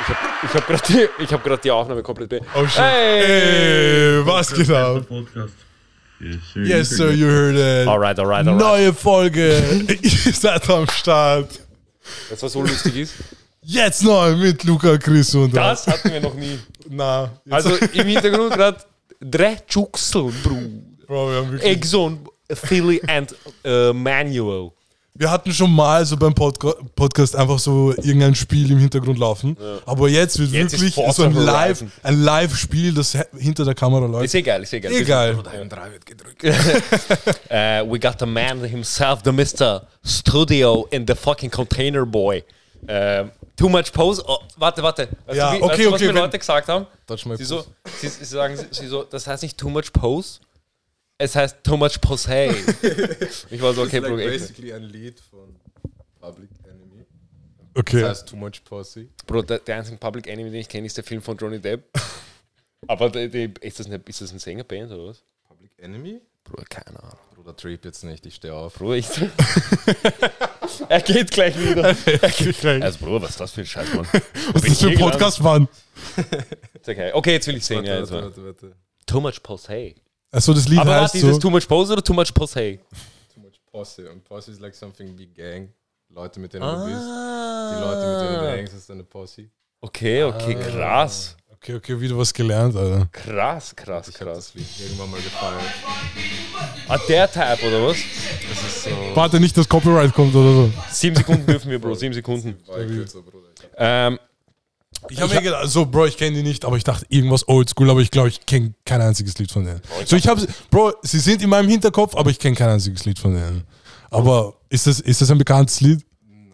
Ich habe ich hab gerade die, ich hab grad die Aufnahme komplett be Oh shit. Hey! Hey, was geht ab? Yes, sir. You heard it. Alright, alright, alright. Neue Folge. Ihr seid am Start. Das, was so lustig ist, Jetzt neu mit Luca, Chris und das hatten wir noch nie. Na, Also im Hintergrund gerade drei Juxel, Bruder. Bro, wir, haben wirklich, Exxon, Philly and äh, Manual. Wir hatten schon mal so beim Podca Podcast einfach so irgendein Spiel im Hintergrund laufen. Aber jetzt wird Jetzt wirklich so ein Live, ein Live-Spiel, das hinter der Kamera läuft. Ist egal, ist egal. Egal. Uh, we got the man himself, the Mr. Studio in the fucking Container Boy. Um, too much pose. Oh, warte, warte. Weißt Ja, du, wie, okay, weißt du, was okay, mir Leute gesagt haben? Sie, so, sie, sie sagen, sie so, das heißt nicht too much pose, es heißt too much pose. ich war so, okay, like Bro, echt. basically ein Lied von Public Enemy. Okay. Das heißt Too Much Pussy. Bro, der, der einzige Public Enemy, den ich kenne, ist der Film von Johnny Depp. Aber die, die, ist, das eine, ist das eine Sängerband oder was? Public Enemy? Bruder, keine Ahnung. Bruder, Trip jetzt nicht, ich stehe auf. Bruder, ich. er geht gleich wieder. Okay. Also, Bruder, was ist das für ein Scheiß, Mann? Was ist das für ein Podcast, Mann? Okay. okay, jetzt will ich sehen. Warte, Ja, warte, warte, warte. Too much pose. Also das Lied Aber heißt warte, ist es so. too much pose oder too much pose? Too Much Posse. Und Posse ist like something wie Gang. Leute, mit denen du bist. Die Leute, mit denen du Ah. hängst, ist eine Posse. Okay, okay, krass. Okay, okay, wieder was gelernt, Alter. Krass, krass, Ich habe krass. das Lied irgendwann mal gefeiert. Ah, der Type oder was? Das ist so. Warte nicht, dass Copyright kommt oder so. Sieben Sekunden dürfen wir, Bro, sieben Sekunden. War ich kürzer, Bruder. Hab Ähm, Ich habe mir gedacht, so, Bro, ich kenne die nicht, aber ich dachte irgendwas oldschool, aber ich glaube, ich kenne kein einziges Lied von denen. So, ich habe, Bro, sie sind in meinem Hinterkopf, aber ich kenne kein einziges Lied von denen. Aber ist das, ist das ein bekanntes Lied?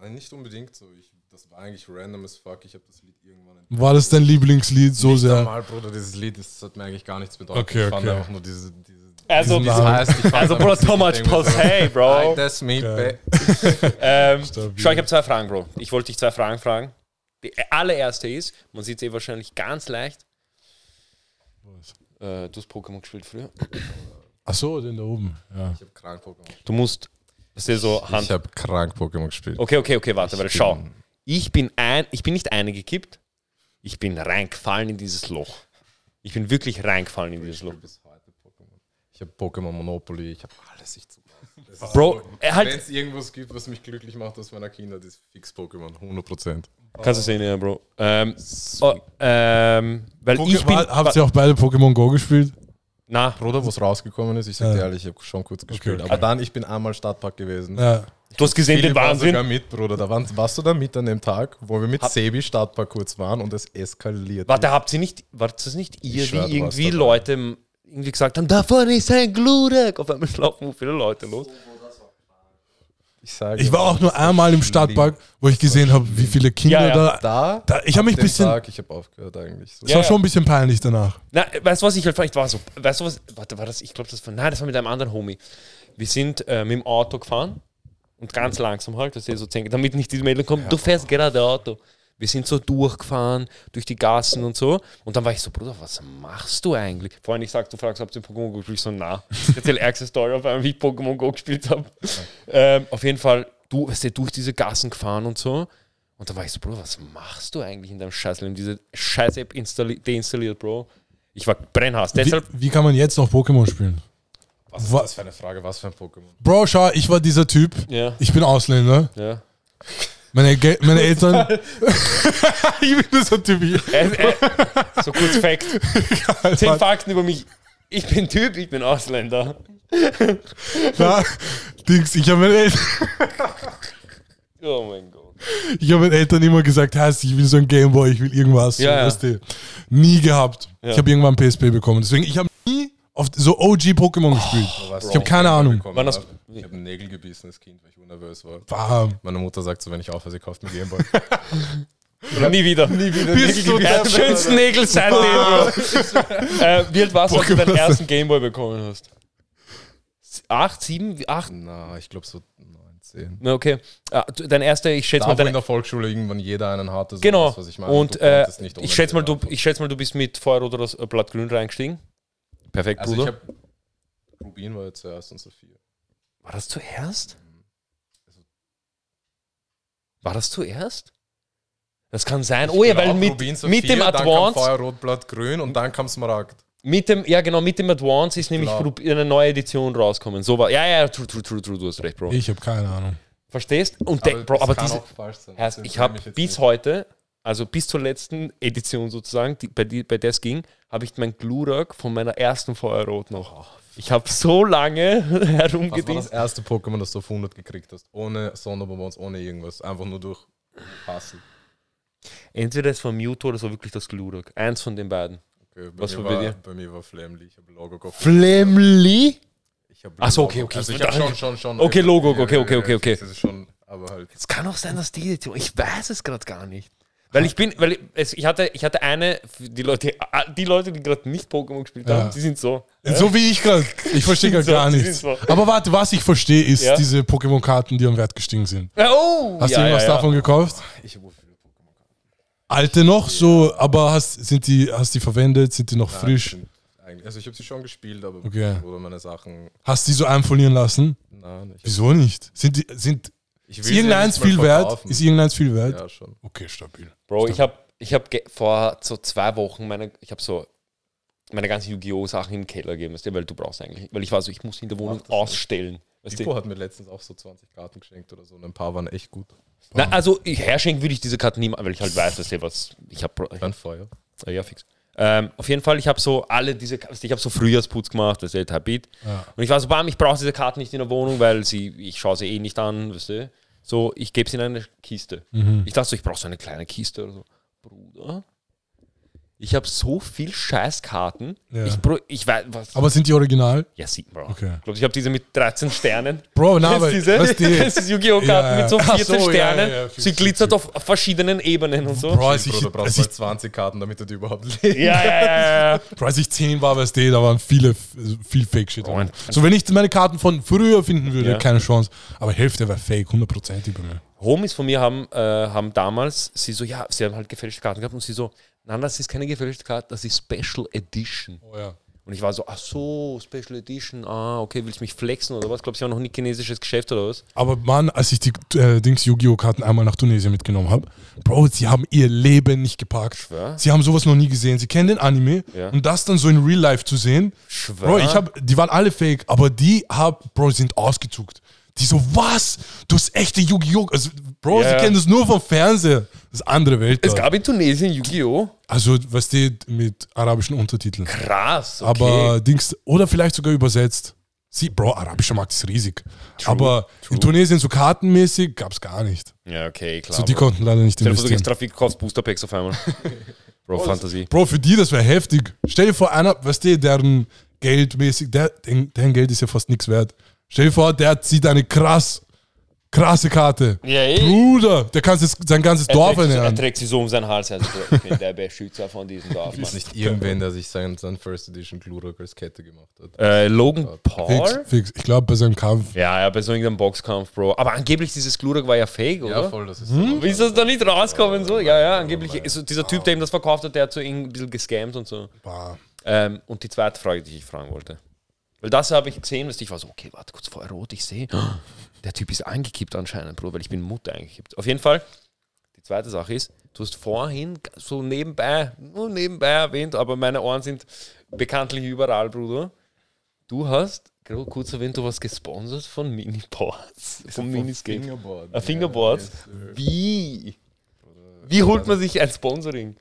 Nein, nicht unbedingt so. Ich, das war eigentlich random as fuck. Ich habe das Lied irgendwann entdeckt. War das dein Lieblingslied so Nicht sehr? einmal, Bruder, dieses Lied, das hat mir eigentlich gar nichts bedeutet. Okay, Ich fand okay. einfach nur diese. diese also, Diesen heißt, also Bro, Lied, much so, pose, Bro. Like that's me, Geil. ba- Ähm, schau, ich habe zwei Fragen, Bro. Ich wollte dich zwei Fragen fragen. Die allererste ist, man sieht es eh wahrscheinlich ganz leicht. Äh, du hast Pokémon gespielt früher. Ach so, den da oben. Ja. Ich habe krank Pokémon gespielt. Du musst, das ist so Hand. Ich habe krank Pokémon gespielt. Okay, okay, okay, warte, Ich schau. bin- Ich bin ein, ich bin nicht eingekippt, ich bin reingefallen in dieses Loch. Ich bin wirklich reingefallen in dieses Loch. Bis heute Pokémon. Ich habe Pokémon Monopoly, ich habe alles ich Bro, er Wenn halt, es irgendwas gibt, was mich glücklich macht aus meiner Kindheit, ist fix Pokémon. 100%. kannst du sehen, ja, Bro. Ähm, oh, ähm, weil ich bin, Habt ihr auch beide Pokémon Go gespielt? na, Bruder, wo es rausgekommen ist, ich sag dir Ja. ehrlich, ich habe schon kurz gespielt. okay. Aber dann, ich bin einmal Stadtpark gewesen. Ja. du hast gesehen den Philipp war sogar Wahnsinn. mit, Bruder. Da waren, warst du da mit an dem Tag, wo wir mit Sebi Stadtpark kurz waren und es eskaliert. Warte, habt ihr nicht, war das nicht ihr, warst irgendwie. Leute irgendwie gesagt haben, da vorne ist ein Glurak. Auf einmal laufen viele Leute los. ich sage, Ich war auch nur einmal im Stadtpark, wo ich gesehen habe, wie viele Kinder Ja, ja. da. da. da ich habe mich ein bisschen. Tag, ich habe aufgehört eigentlich. So. Es Ja, war ja. schon ein bisschen peinlich danach. Na, weißt du was, ich halt vielleicht war so, weißt du was, warte, war das, ich glaube, das war, nein, das war mit einem anderen Homie. Wir sind äh, mit dem Auto gefahren und ganz langsam halt, dass ihr so zehn, damit nicht diese Meldung kommt, du fährst gerade Auto. Wir sind so durchgefahren, durch die Gassen und so. Und dann war ich so, Bruder, was machst du eigentlich? Vorhin ich sag, du fragst, ob du Pokémon Go gespielt hast. Ich so, na. Ich erzähl ärgste Story auf einmal, wie ich Pokémon Go gespielt habe. Ähm, auf jeden Fall, du weißt du, durch diese Gassen gefahren und so. Und da war ich so, Bro, was machst du eigentlich in deinem Scheißleben? Diese Scheiß-App installi- deinstalliert, Bro. Ich war brennhaß. Wie, Deshalb, wie kann man jetzt noch Pokémon spielen? Was ist Wa- das für eine Frage? Was für ein Pokémon? Bro, schau, ich war dieser Typ. ja, Ich bin Ausländer. ja. Meine, Ge meine Eltern. ich bin dieser Typ. hier. Äh, äh, so kurz Fact. Zehn. Fakten über mich. Ich bin Typ, ich bin Ausländer. Na, Dings, ich habe meinen, Eltern- Oh mein Gott. ich hab meinen Eltern immer gesagt, heißt, ich will so ein Gameboy, ich will irgendwas. Ja, ja. weißt du. Nie gehabt. Ja. Ich habe irgendwann PSP bekommen. Deswegen, ich habe nie auf so OG Pokémon gespielt. Weißt Ich habe keine Ahnung. bekommen Wann hast-? Ich habe einen Nägel gebissen als Kind, weil ich unnervös war. Bam. Meine Mutter sagt so, wenn ich aufhöre, sie kauft mir Gameboy. Nie wieder. Nie wieder. Bist du Ja, der- schönsten Nägel seitdem, Bro. äh, wie alt warst du, als du deinen ersten Gameboy bekommen hast? Acht, sieben, acht? Na, ich glaube so 19. Na, okay. Ah, du- dein erster, ich schätze Da, mal, wo in dein, der Volksschule irgendwann jeder einen hatte. So genau. Das, was ich meine. Und Du äh, ich schätze mal, du, ich schätze mal, du bist mit Feuerrot oder äh, Blattgrün reingestiegen. Perfekt, Also ich Bruder. habe Rubin war ja zuerst und Sophia. War das zuerst? War das zuerst? Das kann sein. Oh ja, weil mit, Rubin mit dem Saphir, Dann kam Advance, Feuer, Rot, Blatt, Grün und dann kam Smaragd. mit dem, ja genau, mit dem Advance ist nämlich Genau. Eine neue Edition rausgekommen. So war, ja, ja, true, true, true, true, du hast recht, Bro. Ich habe keine Ahnung. Verstehst? Und der, Bro, aber kann diese, auch falsch sein. Heißt, ich habe bis nicht. heute, also bis zur letzten Edition sozusagen, die, bei, die, bei der es ging, habe ich mein Glurak von meiner ersten Feuerrot noch. Ich habe so lange Was war das herumgedient. erste Pokémon, das du auf 100 gekriegt hast? Ohne Sonderbonbons, ohne irgendwas. Einfach nur durch Passen. Entweder es war Mewtwo oder es war wirklich das Glurak. Eins von den beiden. Okay, Was war bei dir? bei mir war Flamly. Ich habe Logo gekauft. Flemly? Ich hab Ach so, Logo- okay, okay, Also ich habe schon, schon, schon. Okay, Logo, Ja, okay, okay, okay, okay. Das ist schon, aber halt. Es kann auch sein, dass die. Ich weiß es gerade gar nicht. Weil ich bin, weil ich, es, ich hatte, ich hatte eine, die Leute, die Leute, die gerade nicht Pokémon gespielt haben, Ja. die sind so. So wie ich gerade. Ich verstehe gerade So, gar nichts. so. Aber warte, was ich verstehe, ist Ja. diese Pokémon-Karten, die am Wert gestiegen sind. Oh! Hast ja, du irgendwas ja, ja. davon gekauft? Ich habe viele Pokémon Alte noch so, aber hast, sind die, hast die verwendet? Sind die noch frisch? Also ich habe sie schon gespielt, aber Okay. meine Sachen. Hast die so einfolieren lassen? Nein, ich, Wieso nicht? Sind die, sind, ist irgendeins viel wert? Ist irgendeins viel wert? Ja, schon. Okay, stabil. Bro, ich habe ich hab vor so zwei Wochen meine, ich habe so meine ganzen Yu-Gi-Oh! Sachen im Keller gegeben, weißt du, weil du brauchst eigentlich, weil ich war so, ich muss in der Wohnung das ausstellen. Weißt Tipo du? hat mir letztens auch so 20 Karten geschenkt oder so und ein paar waren echt gut. Na, also ich, herschenken würde ich diese Karten nie, weil ich halt weiß, dass ihr was, ich habe, Ein Feuer. äh, ja fix. Ähm, auf jeden Fall, ich habe so alle diese, du, ich habe so Frühjahrsputz gemacht, weißt du, Habit. Ja. Und ich war so, bam, ich brauche diese Karten nicht in der Wohnung, weil sie, ich schaue sie eh nicht an, weißt du. So, ich gebe sie in eine Kiste. Ich dachte so, ich brauche so eine kleine Kiste oder so. Bruder, ich habe so viel Scheißkarten. Ja. Ich, bro, ich weiß, was. Aber sind die original? ja, sieht Bro. Okay. Ich glaube, ich habe diese mit 13 Sternen. Bro, na, Kennst aber diese? weißt du, du diese Yu-Gi-Oh! Karten Ja, mit so Ach 14 so, Sternen? ja, ja, Sie glitzert auf verschiedenen Ebenen und so. Bro, als ich, Bro, du brauchst als ich, mal 20 Karten, damit du die überhaupt legst. Ja, ja, ja, ja. Bro, als ich 10 war, weißt du, da waren viele, viel Fake-Shit. Ein- So, wenn ich meine Karten von früher finden würde, Ja. keine Chance. Aber Hälfte war Fake, 100% bei mir. Homies von mir haben, äh, haben damals, sie so, ja, sie haben halt gefälschte Karten gehabt und sie so, nein, das ist keine gefälschte Karte, das ist Special Edition. Oh ja. Und ich war so, ach so, Special Edition, ah, okay, willst du mich flexen oder was? Glaubst du, ich habe noch nie chinesisches Geschäft oder was? Aber Mann, als ich die äh, Dings Yu-Gi-Oh! Karten einmal nach Tunesien mitgenommen habe, Bro, sie haben ihr Leben nicht gepackt. Schwör? Sie haben sowas noch nie gesehen. Sie kennen den Anime Ja. und das dann so in Real Life zu sehen. Schwör? Bro, ich hab, die waren alle fake, aber die hab, Bro, sind ausgezuckt. Die so, was? Du hast echte Yu-Gi-Oh! Also, Bro, Ja. sie kennen das nur vom Fernseher. Das ist andere Welt. Es gab in Tunesien Yu-Gi-Oh! Also, was steht mit arabischen Untertiteln. Krass, okay. Aber Dings, oder vielleicht sogar übersetzt. Sie, Bro, arabischer Markt ist riesig. aber in Tunesien so kartenmäßig gab es gar nicht. ja, okay, klar. So, die Bro. konnten leider nicht Stell dir vor, du investieren. Trafik, kaufst Booster Packs auf einmal. Bro, Fantasie. Bro, für die, das wäre heftig. Stell dir vor, einer, weißt du, deren Geldmäßig, der, deren Geld ist ja fast nichts wert. Stell dir vor, der zieht eine krass, krasse Karte. Ja, eh. Bruder, der kann sein ganzes Er Dorf trägt, sie, er ernähren. trägt sie so um sein Hals. Also, ich bin der Beschützer von diesem Dorf, Mann. Ist nicht irgendwen, der sich sein, sein First Edition Glurak als Kette gemacht hat. Äh, Logan Fix, Paul? fix. Ich glaube, bei seinem Kampf. Ja, ja, bei so irgendeinem Boxkampf, Bro. Aber angeblich dieses Glurak war ja fake, oder? Ja, voll, das ist Hm? Wie ist das da nicht rauskommen? So? Ja, ja, angeblich ist so dieser Typ, der ihm das verkauft hat, der hat so irgendwie ein bisschen gescammt und so. Ähm, und die zweite Frage, die ich fragen wollte. Weil das habe ich gesehen, dass ich war so, okay, warte kurz vorher rot, ich sehe, der Typ ist eingekippt anscheinend, Bro, weil ich bin Mutter eingekippt. Auf jeden Fall, die zweite Sache ist, du hast vorhin so nebenbei, nur nebenbei erwähnt, aber meine Ohren sind bekanntlich überall, Bruder. Du hast kurz erwähnt, du warst gesponsert von Miniboards, von Miniscape. Fingerboard. Äh, Fingerboards. Yes. Wie? Wie holt man sich ein Sponsoring?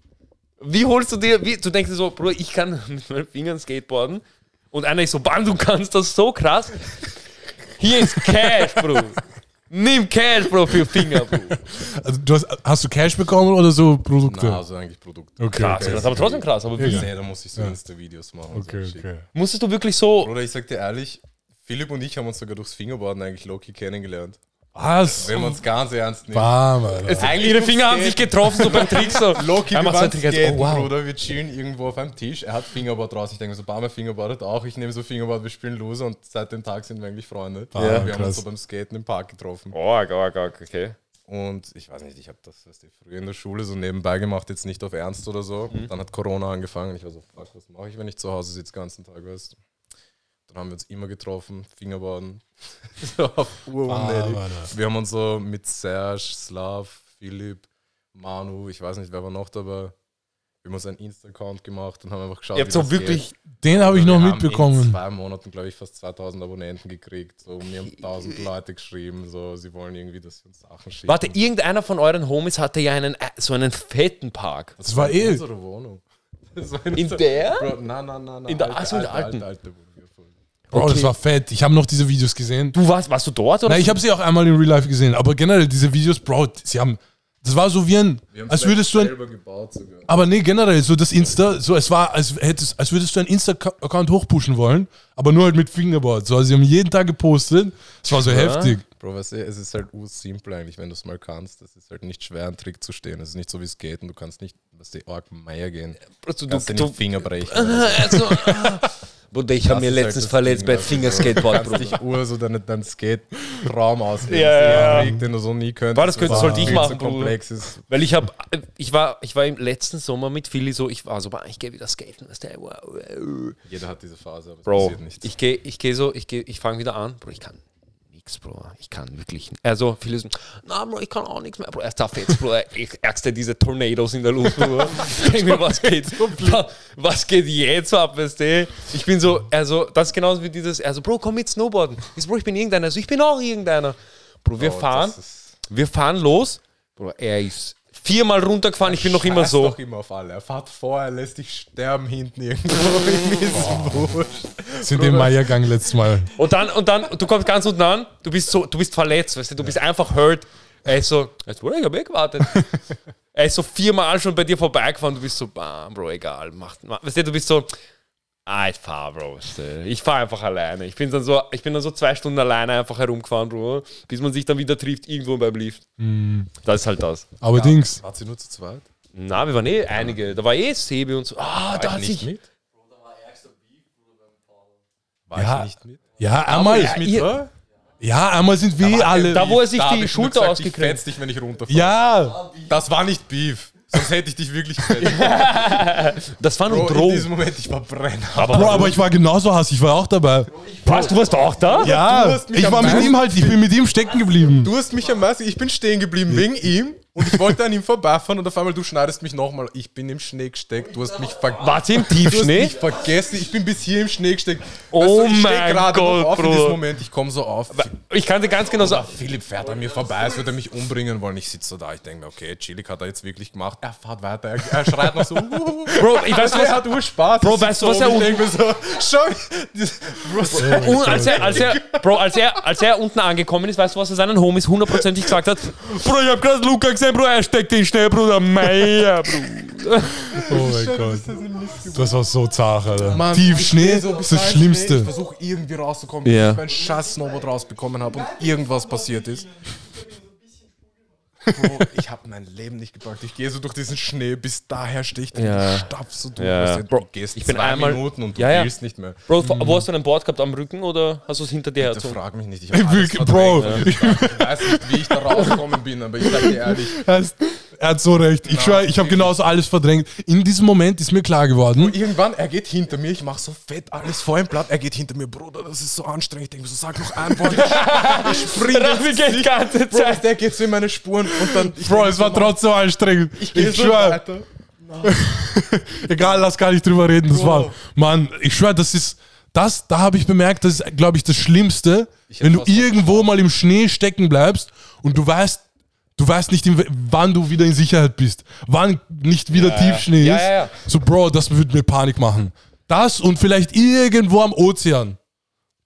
Wie holst du dir, wie, du denkst dir so, Bro, ich kann mit meinen Fingern skateboarden und einer ist so, Bam, du kannst das so krass. Hier ist Cash, Bro. Nimm Cash, Bro, für Finger, Bro. Also, du hast, hast du Cash bekommen oder so Produkte? Na, also eigentlich Produkte. Okay, Krass, okay. das ist aber trotzdem krass. Aber wie? Nee, da muss ich so Insta-Videos machen. Okay, so okay. Musstest du wirklich so. Bruder, ich sag dir ehrlich, Philipp und ich haben uns sogar durchs Fingerboarden eigentlich Loki kennengelernt. Was? Wenn man es ganz ernst nimmt. Bam, Alter. Ihre Finger haben sich getroffen, so beim Trick. So. Loki, Er wir waren skaten, Oh, wow. Bruder, wir chillen irgendwo auf einem Tisch. Er hat Fingerboard raus. Ich denke mir so, Bam, er Fingerboardet auch. Ich nehme so Fingerboard, wir spielen Loser und seit dem Tag sind wir eigentlich Freunde. Ah, wir haben krass. uns so beim Skaten im Park getroffen. Oh, oh, oh, okay. Und ich weiß nicht, ich habe das weißt du, früher in der Schule so nebenbei gemacht, jetzt nicht auf Ernst oder so. Dann hat Corona angefangen. Ich war so, fuck, was mache ich, wenn ich zu Hause sitze den ganzen Tag, weißt du? Dann haben wir uns immer getroffen, so auf urunnötig. Alter. Wir haben uns so mit Serge, Slav, Philipp, Manu, ich weiß nicht, wer war noch dabei. Wir haben uns einen Insta-Account gemacht und haben einfach geschaut, Ihr habt so das wirklich. Den habe ich geht. noch Wir haben In mitbekommen. zwei Monaten, glaube ich, fast 2000 Abonnenten gekriegt. So, mir haben 1000 Leute geschrieben, so, sie wollen irgendwie, dass wir uns Sachen schicken. Warte, irgendeiner von euren Homies hatte ja einen, äh, so einen fetten Park. das war eh- unsere Wohnung. Das war In der? Bro, nein, nein, nein, nein. In der- alte, ach so, in der alte, alten. Alte, alte Wohnung. Ja. Bro, Okay. das war fett. Ich habe noch diese Videos gesehen. Du warst, warst du dort oder? Nein, ich habe sie auch einmal in Real Life gesehen, aber generell diese Videos, Bro, sie haben. Das war so wie ein. Wir haben Als es würdest du ein. selber gebaut sogar. Aber nee, generell, so das Insta, so es war, als hättest, als würdest du einen Insta-Account hochpushen wollen, aber nur halt mit Fingerboard. So, also sie haben jeden Tag gepostet. Es war so heftig. Bro, weißt du, es ist halt ursimpel eigentlich, wenn du es mal kannst. Es ist halt nicht schwer, einen Trick zu stehen. Es ist nicht so wie Skaten. Du kannst nicht, was die Org Meier gehen. du, Du du, kannst dir du, nicht Finger brechen. also, ah. Bruder, ich habe mir halt letztens verletzt Ding, bei Fingerskateboard, Du kannst Bruder. dich ur so deinen dein Skate-Traum ausleben. Ja, ja, den du so nie könntest. War das könnte- sollte ich machen, Bruder. Weil ich habe, ich war, ich war im letzten Sommer mit Philly so, ich war so, "Boah, ich gehe wieder skaten, weißt du. Jeder hat diese Phase, aber es Bro, passiert nichts. ich gehe, ich gehe so, ich gehe, ich fange wieder an, Bro, ich kann nichts, Bro, ich kann wirklich, also viele so, na, Bro, ich kann auch nichts mehr, Bro, erst auf jetzt, Bro, ich ärgste diese Tornados in der Luft, Bro. Mir, was geht, wa- was geht jetzt ab, weißt du? Ich bin so, also, das ist genauso wie dieses, also, Bro, komm mit Snowboarden. Ich Bro, ich bin irgendeiner, also, ich bin auch irgendeiner. Bro, wir Bro, fahren, wir fahren los, Bro, er ist viermal runtergefahren, ich bin noch immer so. doch immer auf alle. Er fährt vor, er lässt dich sterben hinten irgendwo. Wurscht. Sind im Meiergang letztes Mal. Und dann, und dann, du kommst ganz unten an, du bist so, du bist verletzt, weißt du, du bist einfach hurt. Er ist so, jetzt wurde ich hab eh gewartet. er ist so viermal schon bei dir vorbeigefahren, du bist so, bam, Bro, egal, mach, mach. Weißt du, du bist so, ah, ich fahr, Bro, weißt du, ich fahr einfach alleine. Ich bin dann so, ich bin dann so zwei Stunden alleine einfach herumgefahren, Bro, bis man sich dann wieder trifft, irgendwo beim Lift. Das ist halt das. Aber Dings. Wart sie nur zu zweit? Na, wir waren eh einige, da war eh Sebi und so. Ah, da War hat ich sich, nicht mit? War Ja. ich nicht mit? Ja, einmal. ja, ihr- Ja, einmal sind wir eh alle. da, wo er sich Da die Schulter gesagt, ausgekriegt fetz dich, wenn ich runterfahre. Ja, Das war nicht Beef. Sonst hätte ich dich wirklich gefetzt. Das war nur Bro, in Drogen. diesem Moment, ich war brenner. Bro, aber ich war genauso Hass, ich war auch dabei. Was, du warst auch da? Ja, du hast mich ich war mit ihm halt, ich bin mit ihm stecken geblieben. Du hast mich am meisten, ich bin stehen geblieben wegen ihm und ich wollte an ihm vorbeifahren und auf einmal du schneidest mich nochmal. Ich bin im Schnee gesteckt, du hast mich vergessen. Wart ihr im Du Tiefschnee? mich vergessen, ich bin bis hier im Schnee gesteckt. Oh ich steh mein Gott, auf in Bruder. diesem Moment, ich komme so auf. Ich kann dir ganz genau sagen. Philipp fährt an mir vorbei, als würde er mich umbringen wollen. Ich sitze so da, ich denke mir, okay, chillig hat er jetzt wirklich gemacht. Er fährt weiter, er, er schreit noch so. Bro, ich weiß, er was, hat Urspaß. Bro, Ich weißt du, was er Ich un- denke mir so, schau. Bro, als er, als er, Bro, als er, als er unten angekommen ist, weißt du, was er seinen Homies hundertprozentig gesagt hat? Bro, ich hab gerade Luca gesehen, Bro, er steckt in Schnee, Bruder, Meier, Bro. Oh mein Gott. Das war so zart, Alter. Mann, Tiefschnee ich steh so ist bis das Schlimmste. Schnee, Ich versuche irgendwie rauszukommen, Ja. bis ich mein scheiß Snowboard rausbekommen habe und irgendwas passiert ist. Bro, ich habe mein Leben nicht gepackt. Ich gehe so durch diesen Schnee, bis daher stehe ich Ja. ja. stapf so durch. Ja. weißt du, Bro, gehst ich bin zwei einmal- Minuten und du Ja, ja. willst nicht mehr. Bro, wo hast du ein Board gehabt am Rücken oder hast du es hinter dir Bitte hergezogen? frag mich nicht. Ich, Wirklich, Bro. Ich weiß nicht, wie ich da rausgekommen bin, aber ich sag dir ehrlich, Er ist- er hat so recht. Ich schwöre, ich habe genauso alles verdrängt. In diesem Moment ist mir klar geworden, irgendwann, er geht hinter mir, ich mache so fett alles vor ihm platt, er geht hinter mir, Bruder, das ist so anstrengend. Ich denke mir so, sag noch ein Wort. Ich springe die ganze Bro, Zeit. der geht so in meine Spuren und dann. Bro, es war trotzdem anstrengend. Ich Ich, so weiter. egal, lass gar nicht drüber reden. Das Bro. war, Mann, ich schwöre, das ist, das, da habe ich bemerkt, das ist, glaube ich, das Schlimmste, Ich wenn du irgendwo mal im Schnee stecken bleibst und du weißt, du weißt nicht, wann du wieder in Sicherheit bist, wann nicht wieder Tiefschnee Ja, ist. ja, ja. So, Bro, das würde mir Panik machen. Das und vielleicht irgendwo am Ozean.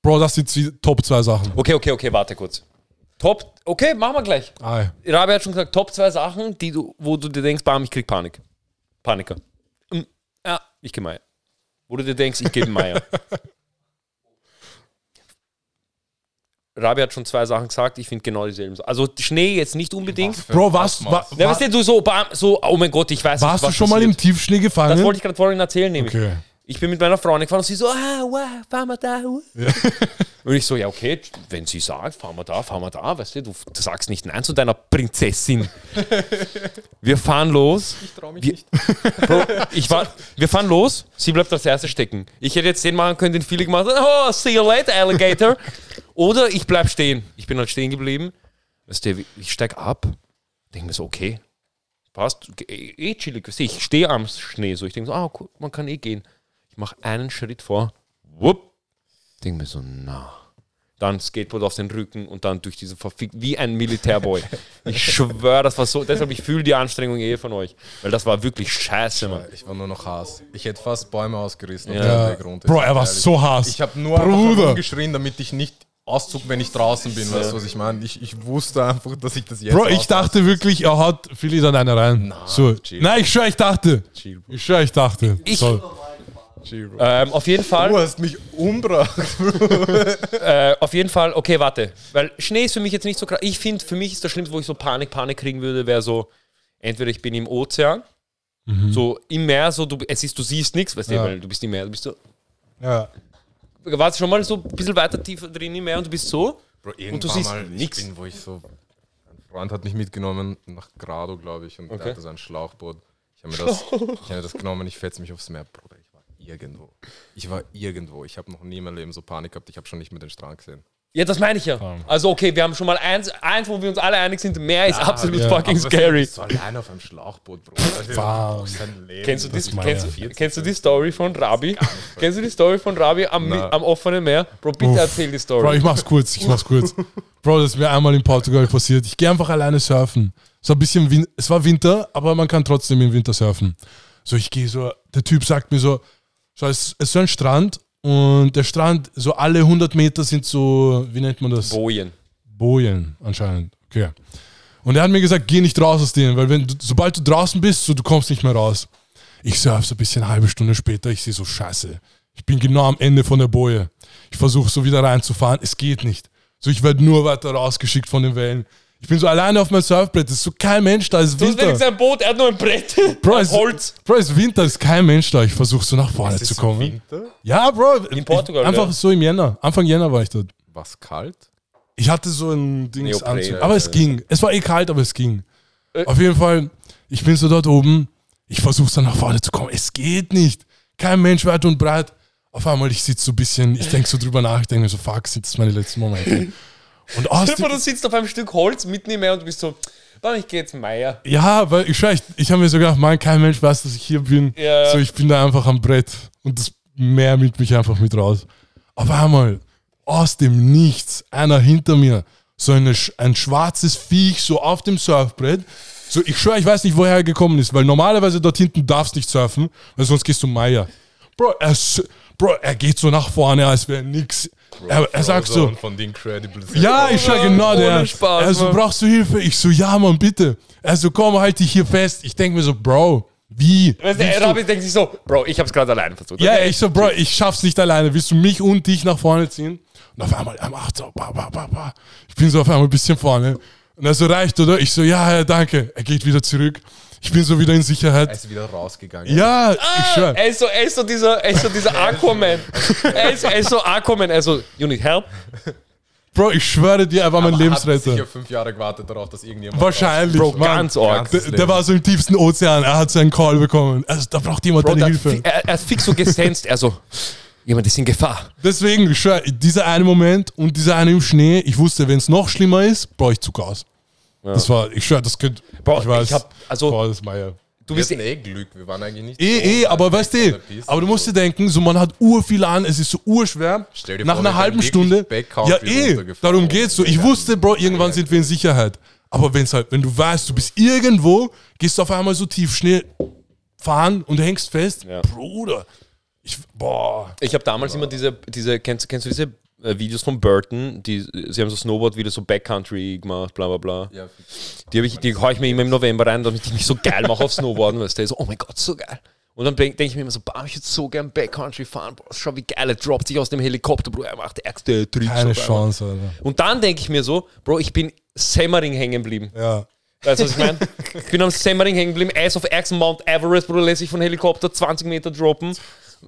Bro, das sind die Top zwei Sachen. Okay, okay, okay, warte kurz. Top, okay, machen wir gleich. Ah, Rabi hat schon gesagt, Top zwei Sachen, die du, wo du dir denkst, bam, ich krieg Panik. Paniker. Mm, Ja, ich geh Meier. Wo du dir denkst, ich gebe Meier. Rabi hat schon zwei Sachen gesagt, ich finde genau dieselben. Also Schnee jetzt nicht unbedingt. Bro, was, wa, Ja, wa, weißt du, du so, bam, so, oh mein Gott, ich weiß nicht, warst du was schon mal im passiert. Tiefschnee gefangen? Das wollte ich gerade vorhin erzählen, nämlich. Okay. Ich bin mit meiner Freundin gefahren und sie so, ah, wow, fahren wir da. Und ich so, ja, okay, wenn sie sagt, fahren wir da, fahren wir da, weißt du, du, sagst nicht nein zu deiner Prinzessin. Wir fahren los. Ich trau mich Wir- nicht. Bro, ich war, wir fahren los, sie bleibt als Erste stecken. Ich hätte jetzt den machen können, den viele gemacht haben, oh, see you later, Alligator. Oder ich bleib stehen. Ich bin halt stehen geblieben. Weißt du, ich steig ab, denke mir so, okay, passt, eh eh chillig. Weißt du, Ich stehe am Schnee so. Ich denke so, ah, cool, man kann eh gehen. Ich mache einen Schritt vor. Wupp. Denke mir so, na. Dann Skateboard auf den Rücken und dann durch diese verfick wie ein Militärboy. Ich schwöre, das war so. Deshalb, ich fühle die Anstrengung eh von euch. Weil das war wirklich scheiße, Mann. Ich war nur noch Hass. Ich hätte fast Bäume ausgerissen. auf Ja. Weg runter. Bro, er war sag so Hass. Ich habe nur Bruder. rumgeschrien, damit ich nicht auszug, wenn ich draußen bin. Weißt du, was ich meine? Ich, ich wusste einfach, dass ich das jetzt Bro, ich dachte wirklich, er hat Philly dann eine rein. so. chill. Nein, ich schwör, ich dachte. Chill. Ich schwör, ich dachte. Ich- So. Bro. Ähm, auf jeden Fall. Du hast mich umgebracht. Äh, auf jeden Fall, okay, warte. Weil Schnee ist für mich jetzt nicht so krass. Ich finde, für mich ist das Schlimmste, wo ich so Panik, Panik kriegen würde, wäre so, entweder ich bin im Ozean, so im Meer, so du, es ist, du siehst nichts, weißt du, Ja. weil du bist im Meer, du bist so, Ja. warst schon mal so ein bisschen weiter tiefer drin im Meer und du bist so. Bro, Und du irgendwann siehst mal. Ich bin, wo ich so. Ein Freund hat mich mitgenommen nach Grado, glaube ich, und Okay. der hatte so ein Schlauchboot. Ich habe mir, das- ich hab mir das genommen, ich fetze mich aufs Meer, Bruder. Irgendwo. Ich war irgendwo. Ich habe noch nie in meinem Leben so Panik gehabt. Ich habe schon nicht mehr den Strand gesehen. Ja, das meine ich ja. Also okay, wir haben schon mal eins, eins, wo wir uns alle einig sind, Meer ist absolut ja. fucking Aber scary. bist du allein auf einem Schlauchboot. Also, Wow. Kennst du, Das ist kennst, kennst du die Story von Rabi? Kennst du die Story von Rabi am, am offenen Meer? Bro, bitte Uff. erzähl die Story. Bro, ich mach's kurz, ich mach's kurz. Bro, das ist mir einmal in Portugal passiert. Ich gehe einfach alleine surfen. So ein bisschen, Win es war Winter, aber man kann trotzdem im Winter surfen. So, ich gehe so, der Typ sagt mir so, schau, es es ist so ein Strand und der Strand, so alle 100 Meter sind so, wie nennt man das? Bojen. Bojen anscheinend. Okay. Und er hat mir gesagt, geh nicht raus aus denen, weil wenn du, sobald du draußen bist, so du kommst nicht mehr raus. Ich surf so ein bisschen eine halbe Stunde später, ich sehe so Scheiße. Ich bin genau am Ende von der Boje. Ich versuche so wieder reinzufahren, es geht nicht. So ich werde nur weiter rausgeschickt von den Wellen. Ich bin so alleine auf meinem Surfbrett, es ist so kein Mensch da, es ist Du hast Winter. wenigstens ein Boot, er hat nur ein Brett. Bro, es, Holz. Bro, es ist Winter, es ist kein Mensch da. Ich versuche so nach vorne zu kommen. Winter? Ja, Bro. In Portugal, Ich, einfach ja. so im Jänner. Anfang Jänner war ich dort. Was kalt? Ich hatte so ein Dings Neopren, Anzug. ja, Aber es ging. Es war eh kalt, aber es ging. Äh. Auf jeden Fall, ich bin so dort oben. Ich versuche dann nach vorne zu kommen. Es geht nicht. Kein Mensch weit und breit. Auf einmal, ich sitze so ein bisschen, ich denke so drüber nach, ich denke mir so, fuck, sind das meine letzten Momente. Und aus Stell dir vor, dem, du sitzt auf einem Stück Holz mitten im Meer und du bist so, Mann, ich gehe jetzt Meier. ja, weil ich schwör, ich, ich habe mir so gedacht, man, kein Mensch weiß, dass ich hier bin. Ja. So, ich bin da einfach am Brett und das Meer mit mich einfach mit raus. Auf einmal, aus dem Nichts, einer hinter mir, so eine, ein schwarzes Viech so auf dem Surfbrett. So, ich schwöre, ich weiß nicht, woher er gekommen ist, weil normalerweise dort hinten darfst du nicht surfen, weil sonst gehst du Meier. Bro, er, Bro, er geht so nach vorne, als wäre nix. Er, er sagt so, Von den Incredibles. ja, ich schau genau der. Spaß, er so, Mann. brauchst du Hilfe? Ich so, ja, Mann, bitte. Er so, komm, halt dich hier fest. Ich denke mir so, Bro, wie? Weißt du, denkt sich so, Bro, ich hab's gerade alleine versucht. ja, ich so, Bro, ich schaff's nicht alleine. Willst du mich und dich nach vorne ziehen? Und auf einmal, er macht so, ba, ba, ba, ba. Ich bin so auf einmal ein bisschen vorne. Und er so, reicht, oder? Ich so, ja, ja, danke. Er geht wieder zurück. Ich bin so wieder in Er Sicherheit. ist wieder rausgegangen. Ja, ich schwör. Er ist so, er ist so dieser, er ist so dieser Aquaman. er, ist, er ist so Aquaman, er ist so, you need help? Bro, ich schwöre dir, er war mein Aber Lebensretter. sicher fünf Jahre gewartet darauf, dass irgendjemand. Wahrscheinlich. Bro, Mann. ganz arg. Der, der war so im tiefsten Ozean. Er hat seinen Call bekommen. Also, da braucht jemand Bro, deine Hilfe. er, er ist fix so gesensed, er so, jemand ist in Gefahr. Deswegen, ich schwör, dieser eine Moment und dieser eine im Schnee, ich wusste, wenn es noch schlimmer ist, brauche ich Zucker aus. Das war, ich schwör, das könnte. Bro, ich weiß, ich hab- also- boah, das ist Meier. Du bist eh Glück, wir waren eigentlich nicht. Eh, so eh, aber weißt du, aber du musst dir denken, so man hat ur viel an, es ist so urschwer. Stell dir Nach vor, einer halben Stunde. Ja, eh, darum geht's so. Ich wusste, Bro, irgendwann sind wir in Sicherheit. Aber wenn's halt, wenn du weißt, du bist irgendwo, gehst du auf einmal so tief schnell fahren und hängst fest, Ja. Bruder. Ich, boah. Ich habe damals immer diese, diese kennst, kennst du diese äh, Videos von Burton? Die, sie haben so Snowboard-Videos, so Backcountry gemacht, bla bla bla. Ja, Die, hab ich, die hau ich mir immer im November rein, damit ich mich so geil mache auf Snowboarden, weißt du, so, oh mein Gott, so geil. Und dann denke denk ich mir immer so, bam, ich würde so gern Backcountry fahren, boah, schau wie geil, er droppt sich aus dem Helikopter, Bro, er macht ärgste Tricks. Keine. Chance, Alter. Und dann denke ich mir so, Bro, ich bin Semmering hängen geblieben. Ja. Weißt du, was ich meine? Ich bin am Semmering hängen geblieben, Ass of Axe Mount Everest, Bro, lässt sich von Helikopter 20 Meter droppen.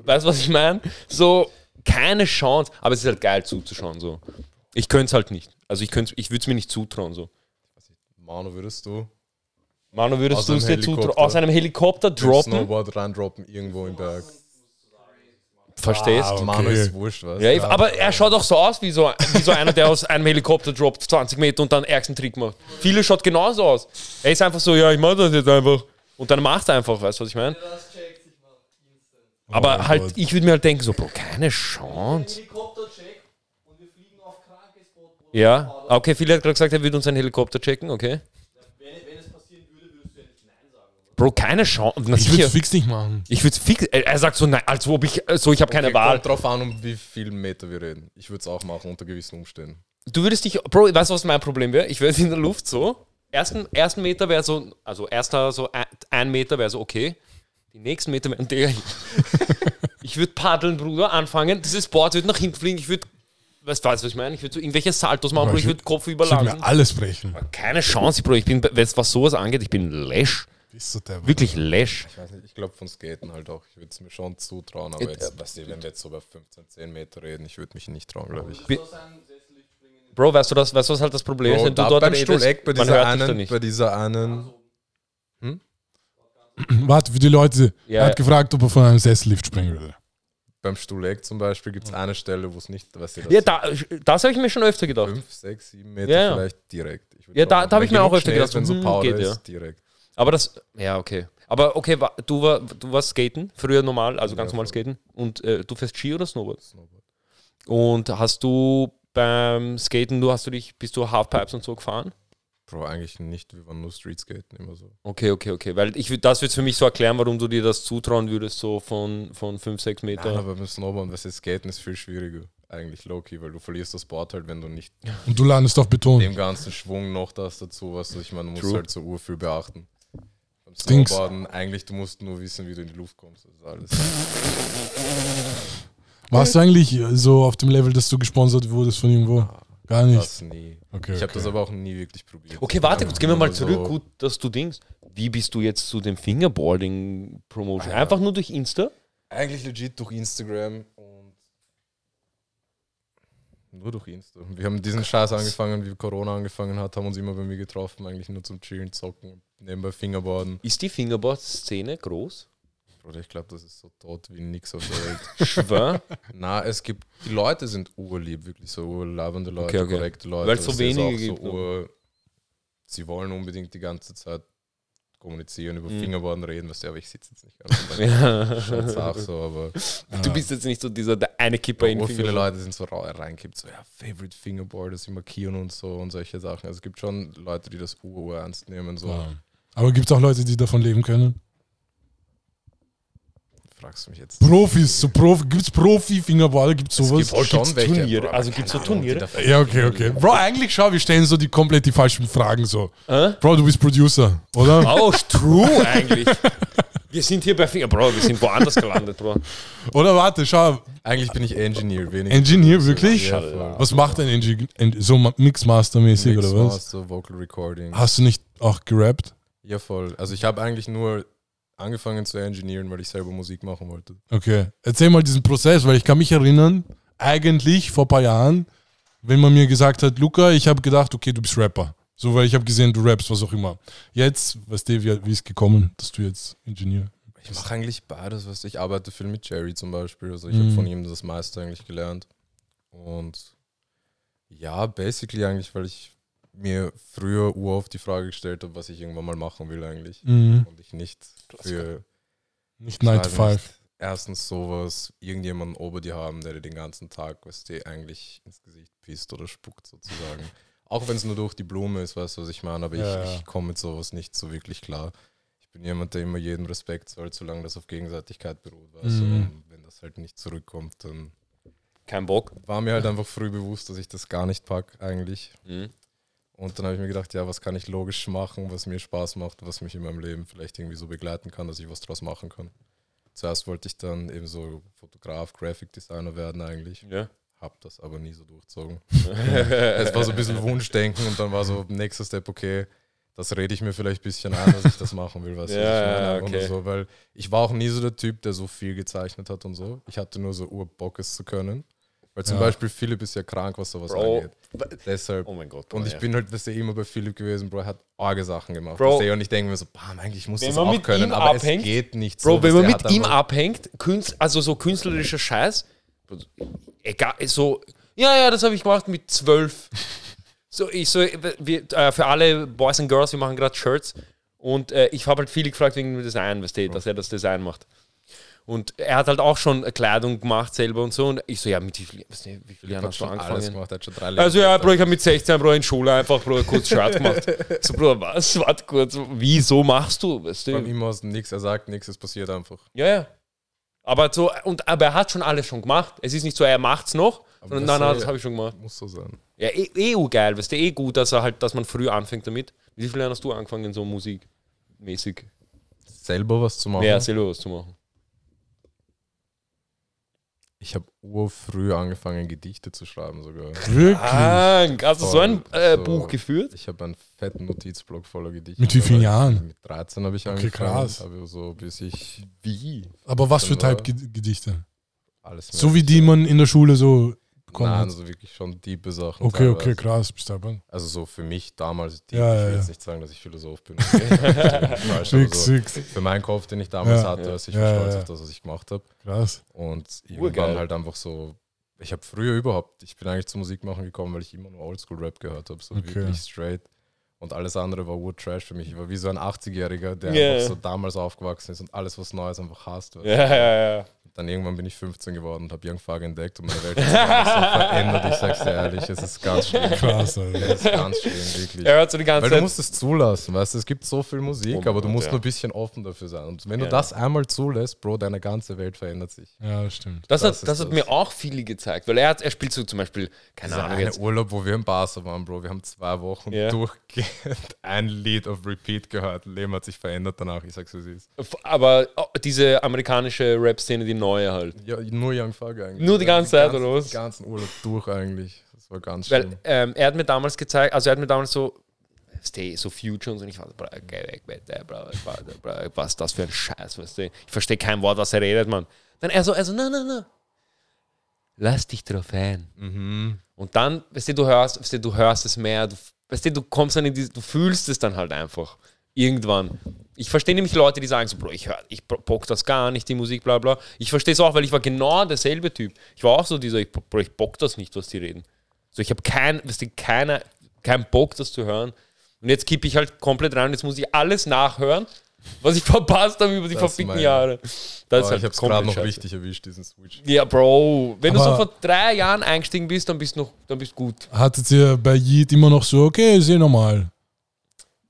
Weißt du, was ich meine? So, keine Chance, aber es ist halt geil zuzuschauen, so. Ich könnte es halt nicht. Also ich, könnte- ich würde es mir nicht zutrauen, so. Manu, würdest du Manu, würdest Aus du es einem dir zutrauen? Helikopter. Aus einem Helikopter droppen? Snowboard reindroppen irgendwo im Berg? verstehst? Ah, okay. Manu ist wurscht, was? Ja, ich- aber er schaut auch so aus wie so, wie so einer, der aus einem Helikopter droppt, 20 Meter und dann ärgsten Trick macht. Viele schaut genauso aus. Er ist einfach so, ja, ich mach das jetzt einfach. Und dann macht er einfach, weißt du, was ich meine? Das checkt sich mal instant. Aber Oh halt, Gott. ich würde mir halt denken, so, Bro, keine Chance. Helikopter-Check und wir fliegen auf Krankespot. Ja, okay, viele hat gerade gesagt, er würde uns einen Helikopter checken, okay. Wenn, wenn es passieren würde, würdest du ja nicht Nein sagen, oder? Bro, keine Chance. Na, Ich würde es fix nicht machen. Ich würde fix. Er er sagt so, nein, als ob ich, so, ich habe keine Okay, Wahl. Kommt drauf an, um wie viel Meter wir reden. Ich würde es auch machen unter gewissen Umständen. Du würdest dich, Bro, weißt du, was mein Problem wäre? Ich wäre in der Luft so. Ersten, ersten Meter wäre so, also erster so ein, ein Meter wäre so okay. Die nächsten Meter wären der hier. Ich würde paddeln, Bruder, anfangen. Dieses Board wird nach hinten fliegen. Ich würde, weißt du, was ich meine? Ich würde so irgendwelche Saltos machen, Bro. Ich würde Kopf Ich würde alles brechen. Keine Chance, Bro. Ich bin, was sowas angeht, ich bin Lash. Bist du der Wirklich Lash. Ich weiß nicht, ich glaube von Skaten halt auch. Ich würde es mir schon zutrauen, aber It- jetzt, weißt du, wenn wir jetzt so bei 15, 10 Meter reden, ich würde mich nicht trauen, glaube ich. Bi- Bro, weißt du, das, weißt du, was halt das Problem ist? Bro, Wenn du dort beim redest, Stuhleck, bei dieser einen, bei dieser einen, Warte, für die Leute. Ja, er hat ja. gefragt, ob er von einem Sessellift springen würde. beim Stuhleck zum Beispiel gibt es eine Stelle, wo es nicht, weißt du, das Ja, da, das habe ich mir schon öfter gedacht. 5, 6, 7 Meter Ja, vielleicht direkt. Ja, da- da hab wenn ich mir auch öfter gedacht, wenn so hm, Powder geht, ja. ist, direkt. Aber das, ja, okay. Aber okay, wa- du, war, du warst skaten, früher normal, also ganz normal skaten. Und äh, du fährst Ski oder Snowboard? Snowboard. Und hast du beim Skaten, du hast du dich, bist du Halfpipes und so gefahren? Bro, eigentlich nicht, wir waren nur Streetskaten immer so. Okay, okay, okay. Weil ich, das wird für mich so erklären, warum du dir das zutrauen würdest, so von, von 5, 6 Meter. Nein, aber beim Snowboard, was ist Skaten, ist viel schwieriger. Eigentlich low-key, weil du verlierst das Board halt, wenn du nicht Und du landest auf Beton. dem ganzen Schwung noch das dazu, was du, ich meine, du musst True. halt so urviel beachten. Beim Dings. Snowboarden, eigentlich, du musst nur wissen, wie du in die Luft kommst. Das ist alles. Warst du eigentlich so auf dem Level, dass du gesponsert wurdest von irgendwo? Gar nicht. Das nie. Okay, Ich habe okay. das aber auch nie wirklich probiert. Okay, warte, kurz gehen wir mal Nur zurück. so- Gut, dass du denkst. Wie bist du jetzt zu dem Fingerboarding-Promotion? Einfach nur durch Insta? Eigentlich legit durch Instagram und nur durch Insta. Wir haben diesen Scheiß angefangen, wie Corona angefangen hat, haben uns immer bei mir getroffen, eigentlich nur zum Chillen, Zocken, nebenbei Fingerboarden. Ist die Fingerboard-Szene groß? Bruder, ich glaube, das ist so tot wie nix auf der Welt. Schwör? Na, es gibt, die Leute sind urlieb, wirklich so urlabende Leute, Okay, okay. korrekte Leute. Weil so Das ist wenige auch gibt, So ur, sie wollen unbedingt die ganze Zeit kommunizieren, über Mhm. Fingerboarden reden, was ja, aber ich sitze jetzt nicht ganz dabei. Sag so, aber Du bist jetzt nicht so dieser der eine Kipper in Ur viele Fingerboard. Leute sind so ra- reingekippt, so ja, Favorite Fingerboard, das sie markieren und so und solche Sachen. Also es gibt schon Leute, die das ur, ur ernst nehmen. So Ja. Aber gibt es auch Leute, die davon leben können? Fragst du mich jetzt. Profis, so Profi, gibt es Profi-Fingerballer, gibt es sowas? gibt schon gibt's welche, Turniere? Bro, Also gibt's so Turniere? Ja, okay, okay. Bro, eigentlich schau, wir stellen so die komplett die falschen Fragen so. Äh? Bro, du bist Producer, oder? Oh, true eigentlich. Wir sind hier bei Finger. Bro, wir sind woanders gelandet, Bro. Oder warte, schau, Eigentlich bin ich Engineer, wenig. Engineer, wirklich? Ja. Was macht ein Engineer? So Mixmaster-mäßig oder was? Mixmaster, Vocal Recording. Hast du nicht auch gerappt? Ja, voll. Also ich habe eigentlich nur angefangen zu engineeren, weil ich selber Musik machen wollte. Okay. Erzähl mal diesen Prozess, weil ich kann mich erinnern, eigentlich vor ein paar Jahren, wenn man mir gesagt hat, Luca, ich habe gedacht, okay, du bist Rapper. So, weil ich habe gesehen, du rappst, was auch immer. Jetzt, weißt du, wie, wie ist gekommen, dass du jetzt Ingenieur Ich mache eigentlich beides, was ich arbeite viel mit Jerry zum Beispiel. Also ich habe Mhm. von ihm das meiste eigentlich gelernt. Und ja, basically eigentlich, weil ich mir früher oft die Frage gestellt habe, was ich irgendwann mal machen will eigentlich. Mhm. Und ich nicht für Nicht ich 9 to weiß 5. nicht, erstens sowas, irgendjemanden ober dir haben, der dir den ganzen Tag, was dir eigentlich ins Gesicht pisst oder spuckt sozusagen. Auch wenn es nur durch die Blume ist, weißt du, was ich meine, aber Ja, ich, ja. ich komme mit sowas nicht so wirklich klar. Ich bin jemand, der immer jedem Respekt zollt, solange das auf Gegenseitigkeit beruht, weißt du. Mhm. Und wenn das halt nicht zurückkommt, dann Kein Bock. war mir halt einfach früh bewusst, dass ich das gar nicht pack eigentlich. Mhm. Und dann habe ich mir gedacht, ja, was kann ich logisch machen, was mir Spaß macht, was mich in meinem Leben vielleicht irgendwie so begleiten kann, dass ich was draus machen kann. Zuerst wollte ich dann eben so Fotograf, Graphic Designer werden eigentlich. Ja. Hab das aber nie so durchzogen. es war so ein bisschen Wunschdenken und dann war so nächster Step, okay, das rede ich mir vielleicht ein bisschen ein, dass ich das machen will, du, Ja, was ich meine? okay. so, weil ich war auch nie so der Typ, der so viel gezeichnet hat und so. Ich hatte nur so Urbock, es zu können. Weil zum Ja. Beispiel Philipp ist ja krank, was sowas Bro. angeht. Deshalb. Oh mein Gott. Und ich ja. bin halt, weißt du, immer bei Philipp gewesen, Bro, er hat arge Sachen gemacht. Bro. Weißt und ich denke mir so, bam, eigentlich muss Wenn das man auch mit können, ihm aber abhängt- es geht nicht Bro, so. wenn weißt man mit ihm abhängt, Künst, also so künstlerischer Scheiß, egal, so, ja, ja, das habe ich gemacht mit zwölf. So, ich so, wir, äh, für alle Boys and Girls, wir machen gerade Shirts und äh, ich habe halt viel gefragt wegen dem Design, weißt du, dass er das Design macht. Und er hat halt auch schon Kleidung gemacht selber und so. Und ich so, ja, mit wie viel, du, wie viele Er Jahren hast du schon alles angefangen? gemacht, hat schon drei Also ja, Leben Bro, ich habe mit 16 Bro in Schule einfach Bro kurzes Shirt gemacht. So, Bro, was? Warte kurz, wieso machst du? Weißt Von du? ihm aus nichts, er sagt nichts, es passiert einfach. Ja, ja. Aber so, und aber er hat schon alles schon gemacht. Es ist nicht so, er macht's noch, Aber sondern nein, nein, das habe ich schon gemacht. Muss so sein. Ja, eh, eh geil, weißt du, eh gut, dass er halt, dass man früh anfängt damit. Wie viele Jahre hast du angefangen, so musikmäßig? Selber was zu machen. Ja, selber was zu machen. Ich habe urfrüh angefangen, Gedichte zu schreiben sogar. Wirklich? Ah, hast du so ein äh, So. Buch geführt? Ich habe einen fetten Notizblock voller Gedichte. Mit wie vielen Jahren? Mit 13 habe ich Okay, angefangen. krass. Aber so bis ich Wie? Aber was für Type Gedichte? alles So wie die man in der Schule so bekommen Nein, hat. also wirklich schon tiefe Sachen. Okay, okay, teilweise. krass, bist du aber. Also so für mich damals deep. Ja, ich ja, will ja. jetzt nicht sagen, dass ich Philosoph bin. Falsch, Fix, so fix. für meinen Kopf, den ich damals Ja. hatte, als ich Ja, war ja, stolz ja. auf das, was ich gemacht habe. Krass. Und Urgeil. irgendwann halt einfach so. Ich habe früher überhaupt, ich bin eigentlich zur Musik machen gekommen, weil ich immer nur Oldschool-Rap gehört habe, so Okay. wirklich straight. Und alles andere war Wood Trash für mich. Ich war wie so ein 80-Jähriger, der Ja. einfach so damals aufgewachsen ist und alles, was Neues einfach hasst. Ja, ja, ja. Dann irgendwann bin ich 15 geworden und habe Young Thug entdeckt und meine Welt hat sich so verändert. Ich sag's dir ehrlich, es ist ganz schlimm. Krass, Alter. Es ist ganz schlimm, wirklich. Er hört so die ganze Weil du musst es zulassen, weißt du, es gibt so viel Musik, Oh aber du musst ja. nur ein bisschen offen dafür sein. Und wenn Ja. du das einmal zulässt, Bro, deine ganze Welt verändert sich. Ja, stimmt. Das, Das hat, das hat das. mir auch viele gezeigt, weil er, hat, er spielt so zum Beispiel, keine Ahnung jetzt. Urlaub, wo wir im Barca waren, Bro, wir haben zwei Wochen Ja. durchgehend ein Lied auf Repeat gehört. Leben hat sich verändert danach, ich sag's wie es ist. Aber oh, diese amerikanische Rap-Szene, die neue halt. Ja, nur Young Thug eigentlich. Nur die Ja, ganze Zeit, ganzen- oder was? Den ganzen Urlaub durch eigentlich. Das war ganz Weil schlimm. ähm, er hat mir damals gezeigt, also er hat mir damals so, stay, so Future und so, und ich war geh weg, bitte, was ist das für ein Scheiß, weißt du? Ich verstehe kein Wort, was er redet, Mann. Dann er so, er so, na, na, na. Lass dich drauf ein. Mhm. Und dann, weißt du, du hörst, weißt du, du hörst es mehr, du, weißt du, du kommst dann in die, du fühlst es dann halt einfach. Irgendwann. Ich verstehe nämlich Leute, die sagen so, Bro, ich hör, ich bock das gar nicht, die Musik, bla bla. Ich verstehe es auch, weil ich war genau derselbe Typ. Ich war auch so dieser, ich, Bro, ich bock das nicht, was die reden. So, ich habe kein, weißt du, keine, keinen Bock, das zu hören. Und jetzt kippe ich halt komplett rein jetzt muss ich alles nachhören, was ich verpasst habe über die Das verfickten Jahre. Das Aber ist halt ich hab's gerade noch scheiße. richtig erwischt, diesen Switch. Ja, Bro, wenn du so Aber- vor drei Jahren eingestiegen bist, dann bist du noch, dann bist du gut. Hattet ihr bei Yeet immer noch so, okay, ist eh normal.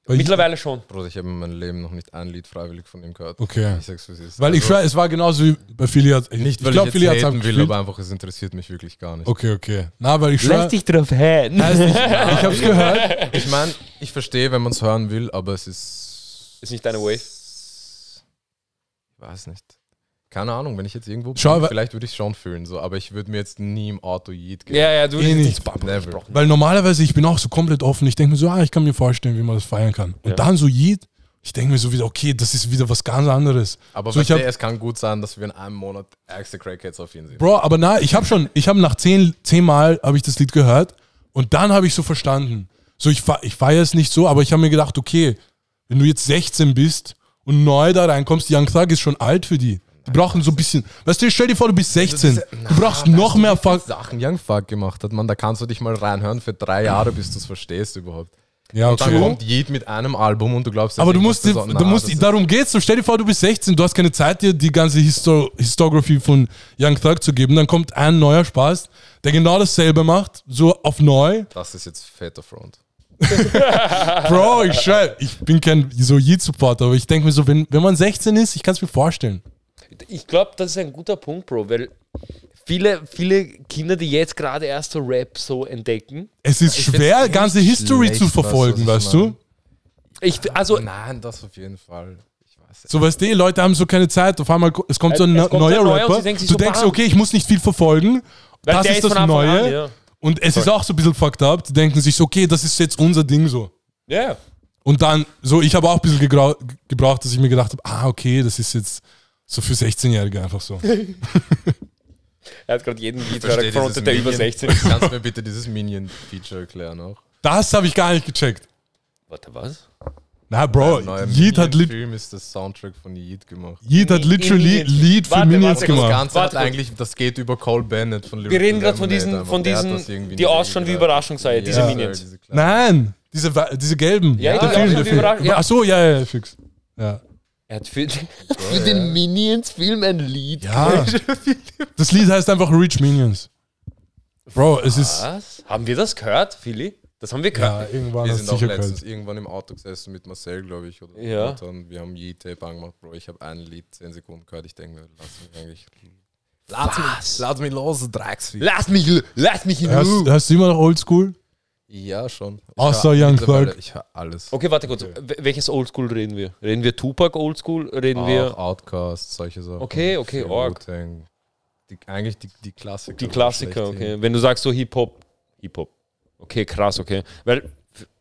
Bei Yeet- Mittlerweile schon. Bro, ich habe in meinem Leben noch nicht ein Lied freiwillig von ihm gehört. Okay. Ich sag's wie es ist. Weil ich Also, schwör, es war genauso wie bei hat. Nicht, weil ich glaub, ich, jetzt haten will, abgespielt. aber einfach, es interessiert mich wirklich gar nicht. Okay, okay. Na, weil ich schwör, dich drauf hin. nicht, ich hab's gehört. Ich meine, ich verstehe, wenn man es hören will, aber es ist. Ist nicht deine Wave? Ich weiß nicht. Keine Ahnung, wenn ich jetzt irgendwo bin, Schau, vielleicht würde ich es schon fühlen, so, aber ich würde mir jetzt nie im Auto Yeet geben. Ja, ja, du Eh nicht. Never. Weil normalerweise, ich bin auch so komplett offen. Ich denke mir so, ah, ich kann mir vorstellen, wie man das feiern kann. Und Ja. dann so Yeet, ich denke mir so wieder, okay, das ist wieder was ganz anderes. Aber So, ich hab- es kann gut sein, dass wir in einem Monat ärgste Crackheads auf ihn sehen. Bro, aber na, ich habe schon, ich habe nach zehn, zehn Mal habe ich das Lied gehört und dann habe ich so verstanden. So, ich, ich feiere es nicht so, aber ich habe mir gedacht, okay, wenn du jetzt 16 bist und neu da reinkommst, Young Thug ist schon alt für die. Die brauchen so ein bisschen, weißt du, stell dir vor, du bist 16. Du brauchst noch mehr Fuck. Sachen Young Fuck gemacht hat, man, da kannst du dich mal reinhören für drei Jahre, bis du es verstehst überhaupt. Ja, Und dann okay. kommt Yeet mit einem Album und du glaubst, Aber du musst, dir- du Na, musst, das ist- darum geht's. So, stell dir vor, du bist 16, du hast keine Zeit, dir die ganze Histo Historiography von Young Thug zu geben. Dann kommt ein neuer Spaß, der genau dasselbe macht, so auf neu. Das ist jetzt fetter Front. Bro, ich schwör, ich bin kein so Yeet-Supporter, aber ich denke mir so, wenn, wenn man 16 ist, ich kann es mir vorstellen. Ich glaube, das ist ein guter Punkt, Bro, weil viele, viele Kinder, die jetzt gerade erst so Rap so entdecken, Es ist schwer, ganze History zu verfolgen, weißt du? ich, also Nein, das auf jeden Fall. Ich weiß es. So, weißt du, Leute haben so keine Zeit. Auf einmal, es kommt so ein Es ne- kommt neuer ein neuer Rapper. du so, denkst, okay, ich muss nicht viel verfolgen. weil das ist das Neue. An, ja. Und es ist auch so ein bisschen fucked up. Die denken sich so, okay, das ist jetzt unser Ding so. ja. Und dann, so, ich habe auch ein bisschen gebraucht, dass ich mir gedacht habe, ah, okay, das ist jetzt so für 16-Jährige einfach so. Er hat gerade jeden Liedhörer gefrontet, der über Minion- 16 ist. Kannst du mir bitte dieses Minion-Feature erklären auch? Das habe ich gar nicht gecheckt. Warte, was? Na, Bro, Yeet hat, lit Film ist das Soundtrack von Yeet gemacht. Yeet hat literally. Lied für Warte, Minions warte, Und das gemacht. Ganze Warte hat eigentlich, das geht über Cole Bennett von Wir reden gerade von diesen, von Der diesen, die ausschauen wie irgendwie Überraschung sei, diese Ja. Minions. Nein, diese, diese gelben. Ja, der die Film, der Film. Überraschung, ja. Ach so, ja, ja, fix. Ja. Er hat für, für den Minions-Film ein Lied. ja. Das Lied heißt einfach Rich Minions. Bro, es ist. Was? Haben wir das gehört, Philly? Das haben wir gehört. Ja, irgendwann Wir hast sind auch letztens gehört. irgendwann im Auto gesessen mit Marcel, glaube ich. Oder Ja. Und dann, wir haben Yeet-Tape angemacht, Bro. Ich habe ein Lied 10 Sekunden gehört. Ich denke mir, lass mich eigentlich. Lass mich, lass mich los, Drecksvieh. Lass mich, lass mich in Hörst, Ruhe. hörst du immer noch Oldschool? Ja, schon. Ich Außer Young Thug. Ich höre alles. Okay, warte kurz. W- Welches Oldschool reden wir? Reden wir Tupac Oldschool? Reden Auch wir Outcast, solche Sachen. Okay, okay, org. Die, eigentlich die, die Klassiker. die Klassiker? Okay. Wenn du sagst so Hip-Hop, Hip-Hop. Okay, krass, okay. Weil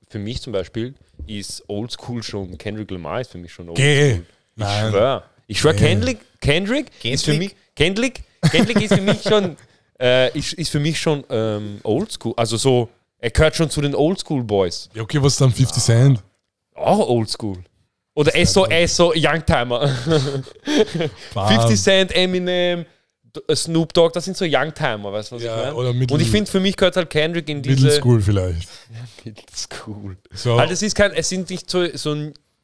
für mich zum Beispiel ist Oldschool schon, Kendrick Lamar ist für mich schon Oldschool. Geh. Ich Nein. schwör. Ich schwör, Geh. Kendrick, Kendrick, ist für mich, Kendrick, Kendrick ist für mich schon, äh, ist, ist für mich schon ähm, Oldschool. Also so, er gehört schon zu den Oldschool Boys. Ja, okay, was ist dann 50 Cent? Auch Oldschool. Oder er so, so Youngtimer. 50 Cent, Eminem, Snoop Dogg, das sind so Youngtimer, weißt du, was Ja, ich meine? Middle- Und ich finde, für mich gehört halt Kendrick in diese... Middle School vielleicht. Middle School. So. Halt, es ist kein, es sind nicht so, so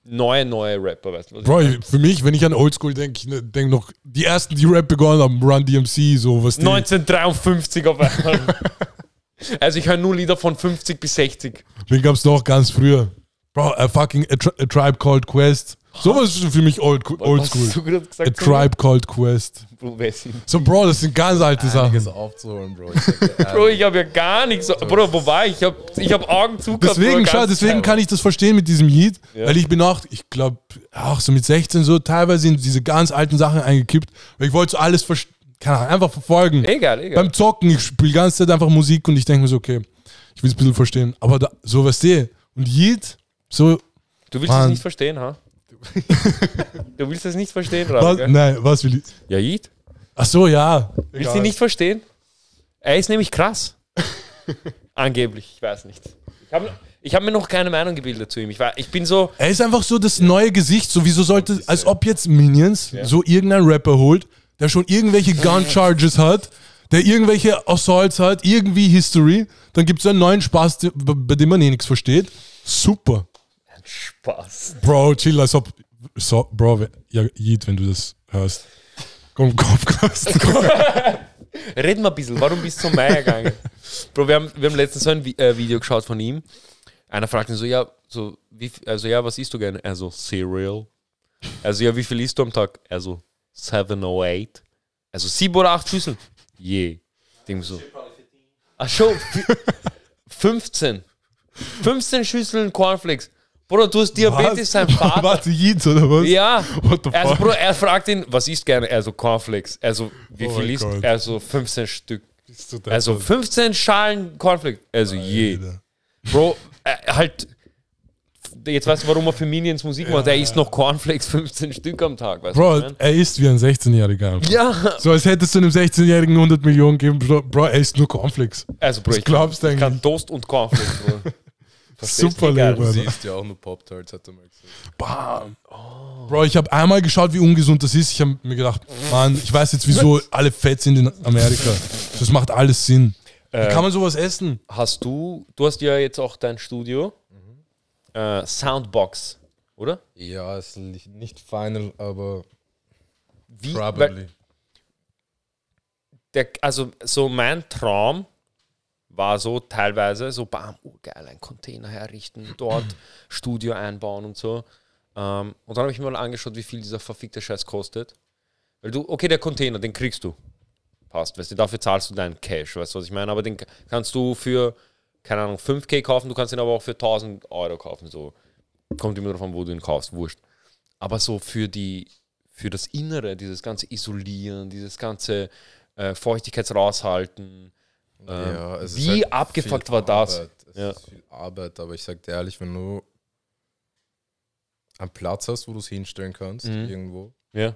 neue, neue Rapper, weißt du, was ich Bro, meine? für mich, wenn ich an Oldschool denke, ich ne- denk noch, die ersten, die Rap begonnen haben, Run DMC, so was die. 1953 auf einmal. also ich höre nur Lieder von 50 bis 60. Wen gab's noch ganz früher? Bro, a fucking a, Tri- a Tribe Called Quest. Sowas ist für mich old, du gerade gesagt? A Tribe Called Quest. Bro, So, Bro, das sind ganz alte Einiges Sachen. aufzuholen, Bro. Ich sag Bro, ich habe ja gar nichts. so- Bro, wo war ich? Ich habe ich hab Augen zugehört. Deswegen, schau, deswegen kann ich das verstehen mit diesem Yeet, Ja. weil ich bin auch, ich glaube, auch so mit 16 so teilweise in diese ganz alten Sachen eingekippt, weil ich wollte so alles verst- keine Ahnung, einfach verfolgen. Egal, egal. Beim Zocken, ich spiele die ganze Zeit einfach Musik und ich denke mir so, okay, ich will es ein bisschen verstehen. Aber da, so was sehe. Und Yeet, so, Du willst es nicht verstehen, ha? du willst es nicht verstehen, was, Raul, gell? nein, was will ich? Ja, Yeet? Ach so, ja. Willst du ihn nicht verstehen? Er ist nämlich krass. Angeblich, ich weiß nicht. Ich habe hab mir noch keine Meinung gebildet zu ihm. Ich, war, ich bin so, Er ist einfach so das neue Gesicht. So, wieso sollte, als ob jetzt Minions so irgendein Rapper holt, der schon irgendwelche Gun Charges hat, der irgendwelche Assaults hat, irgendwie History, dann gibt es einen neuen Spaß, bei dem man eh nichts versteht. Super. Spaß. Bro, chill, als ob. So, Bro, ja, Yeet, wenn du das hörst. Komm, Kopfkost. Red mal ein bisschen, warum bist du zum Meier gegangen? Bro, wir haben, wir haben letztens so ein Vi- äh, Video geschaut von ihm. Einer fragt ihn so, ja, so, wie, also ja, was isst du gerne? Er so, Cereal. Also ja, wie viel isst du am Tag? Er so, 708. Also sieben oder acht Schüsseln. Je. Denk so. Ach schon, fi- 15. 15 Schüsseln Cornflakes. Bruder, du hast Diabetes, sein Vater. Warte, Yeet, oder was? Ja. Also? Bruder, er fragt ihn, was isst gerne? Er so, Cornflakes. Also, wie Oh viel isst? Gott. Er so, 15 Stück. Du. Also 15 Schalen Cornflakes. Also je. Alter. Bro, äh, halt. Jetzt weißt du, warum er für Minions Musik macht. Er isst noch Cornflakes 15 Stück am Tag. Weißt du, was ich Bro, mein? er ist wie ein 16-Jähriger. einfach. Ja. So als hättest du einem 16-Jährigen 100 Millionen geben. Bro, er isst nur Cornflakes. Also, Bro, Was ich, glaubst du ich kann? Toast und Cornflakes, Bro. Verstehst Super? Egal. Du siehst ja auch nur Pop-Tarts, hat er mal gesagt. Bam. Bro, ich habe einmal geschaut, wie ungesund das ist. Ich habe mir gedacht, Mann, ich weiß jetzt, wieso alle fett sind in Amerika. Das macht alles Sinn. Wie Äh, kann man sowas essen? Hast du, du hast ja jetzt auch dein Studio. Äh, Soundbox, oder? Ja, ist nicht final, aber Wie, probably. der, also so mein Traum war so teilweise so, bam, oh geil, ein Container herrichten, dort Studio einbauen und so. Ähm, und dann habe ich mir mal angeschaut, wie viel dieser verfickte Scheiß kostet. Weil du, okay, der Container, den kriegst du. Passt, weißt du, dafür zahlst du deinen Cash, weißt du, was ich meine? Aber den kannst du für, keine Ahnung, 5K kaufen, du kannst ihn aber auch für 1000 Euro kaufen, so. Kommt immer davon, wo du ihn kaufst, wurscht. Aber so für die, für das Innere, dieses ganze Isolieren, dieses ganze äh, Feuchtigkeits Ähm, Ja, ist wie halt abgefuckt war das? Arbeit. Es Ja. ist viel Arbeit, aber ich sag dir ehrlich, wenn du einen Platz hast, wo du es hinstellen kannst, Mhm. irgendwo, Ja.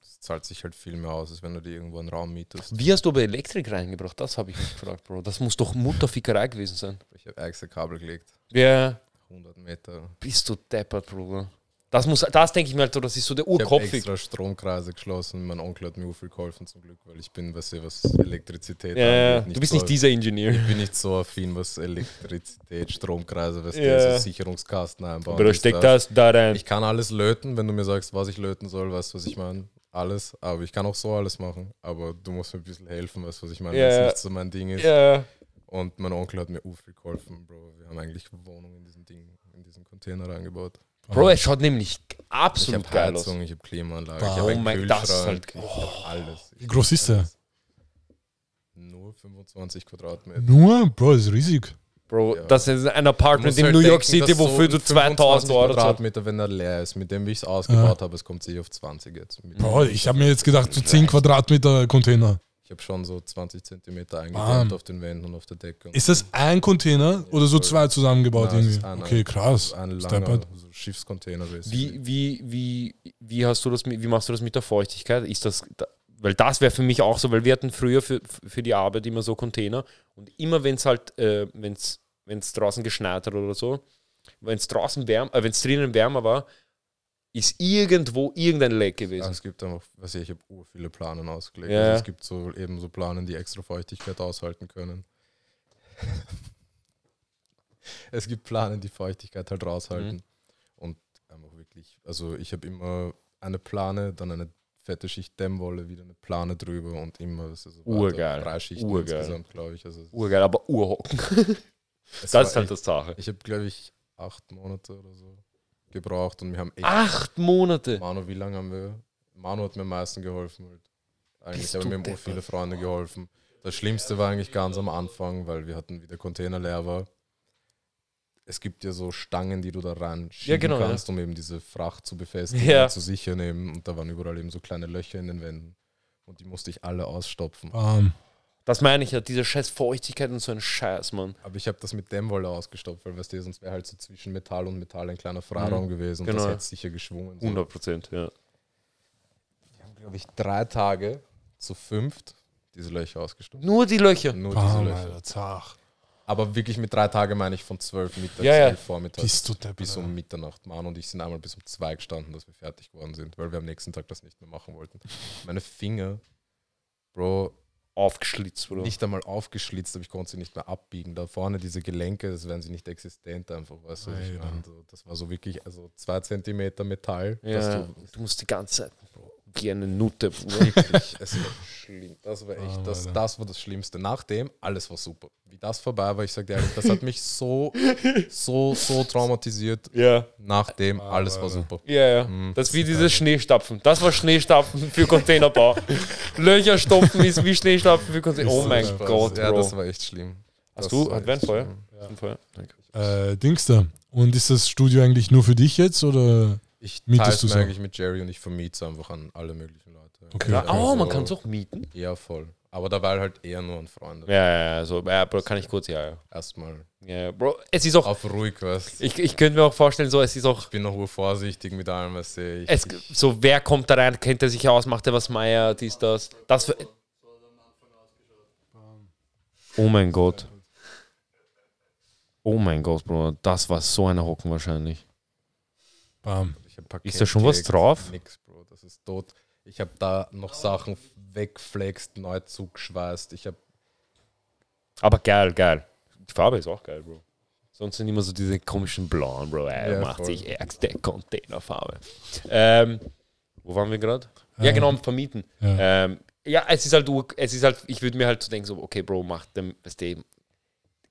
Das zahlt sich halt viel mehr aus, als wenn du dir irgendwo einen Raum mietest. Wie hast du aber Elektrik reingebracht? Das habe ich mich gefragt, Bro. Das muss doch Mutterfickerei gewesen sein. Ich habe extra Kabel gelegt. Ja, 100 Meter. bist du deppert, Bruder. Das muss, das denke ich mir halt, so, das ist so der Ich habe extra Stromkreise geschlossen. Mein Onkel hat mir viel geholfen zum Glück, weil ich bin, weißt du, was Elektrizität Ja, angeht, du bist so, nicht dieser Ingenieur. Ich bin nicht so affin, was Elektrizität, Stromkreise, was Ja. so Sicherungskasten einbauen. Aber da steckt das da rein. Ich kann alles löten, wenn du mir sagst, was ich löten soll, weißt du, was ich meine? Alles. Aber ich kann auch so alles machen. Aber du musst mir ein bisschen helfen, weißt du, was ich meine? Ja, Wenn es nicht so mein Ding ist. Ja, Und mein Onkel hat mir viel geholfen, Bro. Wir haben eigentlich Wohnung in diesen Ding, in diesen Container reingebaut. Bro, es schaut nämlich Ich absolut habe geil aus. Heizung, ich habe Klimaanlage, Wow. ich habe einen Oh mein- das ist Kühlschrank, halt- ich hab alles. Wie groß ist der? Nur 25 Quadratmeter. Nur? Bro, das ist riesig. Bro, Ja. das ist ein Apartment in halt New York denken, City, so wofür ein du 2000 Euro. Quadratmeter, wenn er leer ist, mit dem, wie ich es ausgebaut habe, es kommt sich auf 20 jetzt. Mit- Bro, ich habe mir jetzt gedacht, so 10 Quadratmeter Container. Ich habe schon so 20 Zentimeter eingedämmt auf den Wänden und auf der Decke. Ist das ein Container oder so zwei zusammengebaut Nein, es irgendwie? ist ein- Okay, krass. Ein langer so Schiffscontainer. Wie, wie, wie, wie hast du das, wie machst du das mit der Feuchtigkeit? Ist das, da, weil das wäre für mich auch so, weil wir hatten früher für, für die Arbeit immer so Container und immer wenn es halt, äh, wenn es draußen geschneit hat oder so, wenn es draußen wärmer, äh, wenn es drinnen wärmer war, ist irgendwo irgendein Leck Ja, gewesen. es gibt einfach, was ich, ich habe ur viele Planen ausgelegt. Ja. Also es gibt so eben so Planen, die extra Feuchtigkeit aushalten können. es gibt Planen, die Feuchtigkeit halt raushalten. Mhm. Und einfach wirklich, also ich habe immer eine Plane, dann eine fette Schicht Dämmwolle, wieder eine Plane drüber und immer das ist so. Urgeil. drei Schichten Urgeil. insgesamt, glaube ich. Also Urgeil, aber urhocken. Das ist halt echt- das Sache. Ich habe, glaube ich, acht Monate oder so gebraucht und wir haben echt Acht Monate. Manu, wie lange haben wir? Manu hat mir am meisten geholfen. Halt. Eigentlich haben mir auch viele Freunde geholfen. Das Schlimmste war eigentlich ganz am Anfang, weil wir hatten, wie der Container leer war. Es gibt ja so Stangen, die du da rein schieben genau, ja. kannst, um eben diese Fracht zu befestigen Ja. und zu sichern eben. Und da waren überall eben so kleine Löcher in den Wänden. Und die musste ich alle ausstopfen. Bam. Das meine ich ja, diese scheiß Feuchtigkeit und so ein Scheiß, Mann. Aber ich habe das mit Dämmwolle ausgestopft, weil weißt du, sonst wäre halt so zwischen Metall und Metall ein kleiner Freiraum gewesen und Genau. das hätte sicher geschwungen. So. 100 Prozent, ja. Wir haben, glaube ich, drei Tage zu fünft diese Löcher ausgestopft. Nur die Löcher. Nur diese Bam, Löcher. Alter, zach. Aber wirklich mit drei Tagen meine ich von zwölf mittags Ja, ja. elf vormittags Bist du deppert, bis um. Mitternacht. Manu und ich sind einmal bis um zwei gestanden, dass wir fertig geworden sind, weil wir am nächsten Tag das nicht mehr machen wollten. Meine Finger, Bro, Aufgeschlitzt, Bro. nicht einmal aufgeschlitzt, aber ich konnte sie nicht mehr abbiegen. Da vorne diese Gelenke, das wären sie nicht existent einfach, weißt du, ich das war so wirklich, also zwei Zentimeter Metall, ja, dass du, du musst die ganze Zeit wie eine Nutte. Wirklich, es war schlimm. Das war echt, Ah, das, Alter. das war das Schlimmste. Nachdem, alles war super. Wie das vorbei war, ich sag dir ehrlich, das hat mich so, so, so traumatisiert. ja. Nachdem, alles war super. Ja, ja. Mhm. Das ist wie dieses Schneestapfen. Das war Schneestapfen für Containerbau. Löcher stopfen ist wie Schneestapfen für Container. Oh mein Spaß. Gott, Ja, Bro. das war echt schlimm. Hast Das du, war hat wer ein echt Feuer? schlimm. Ein Feuer? Danke. Äh, Dings da. Und ist das Studio eigentlich nur für dich jetzt oder? Ich Mietest teile es du so? eigentlich mit Jerry und ich vermiete es einfach an alle möglichen Leute. Okay. Ja, okay. oh, man kann es auch mieten. Ja, voll. Aber da war halt eher nur an Freunde. Ja, ja, ja, so, ja, Bro, kann ich kurz, ja, ja. Erstmal ja. Bro, es ist auch, auf ruhig, was. Ich ich, ich könnte mir auch vorstellen, so, es ist auch, bin noch vorsichtig mit allem, was ich. es, ich so, wer kommt da rein, kennt er sich aus, macht er was Meier, dies, das. Das für, Oh mein Gott. Oh mein Gott, Bro, das war so eine Hocken wahrscheinlich. Bam. Ich hab Ist da schon was drauf? Nix, Bro, das ist tot. Ich habe da noch Sachen weggeflext, neu zugeschweißt. Ich habe Aber geil, geil. Die Farbe ist auch geil, Bro. Sonst sind immer so diese komischen blauen, Bro. Er Ja, macht voll. sich ärgste Containerfarbe. Ähm, wo waren wir gerade? Ja, Ähm, genau, vermieten. Ja. Ähm, ja, es ist halt, es ist halt, ich würde mir halt so denken, so, okay, Bro, macht dem, weißt du,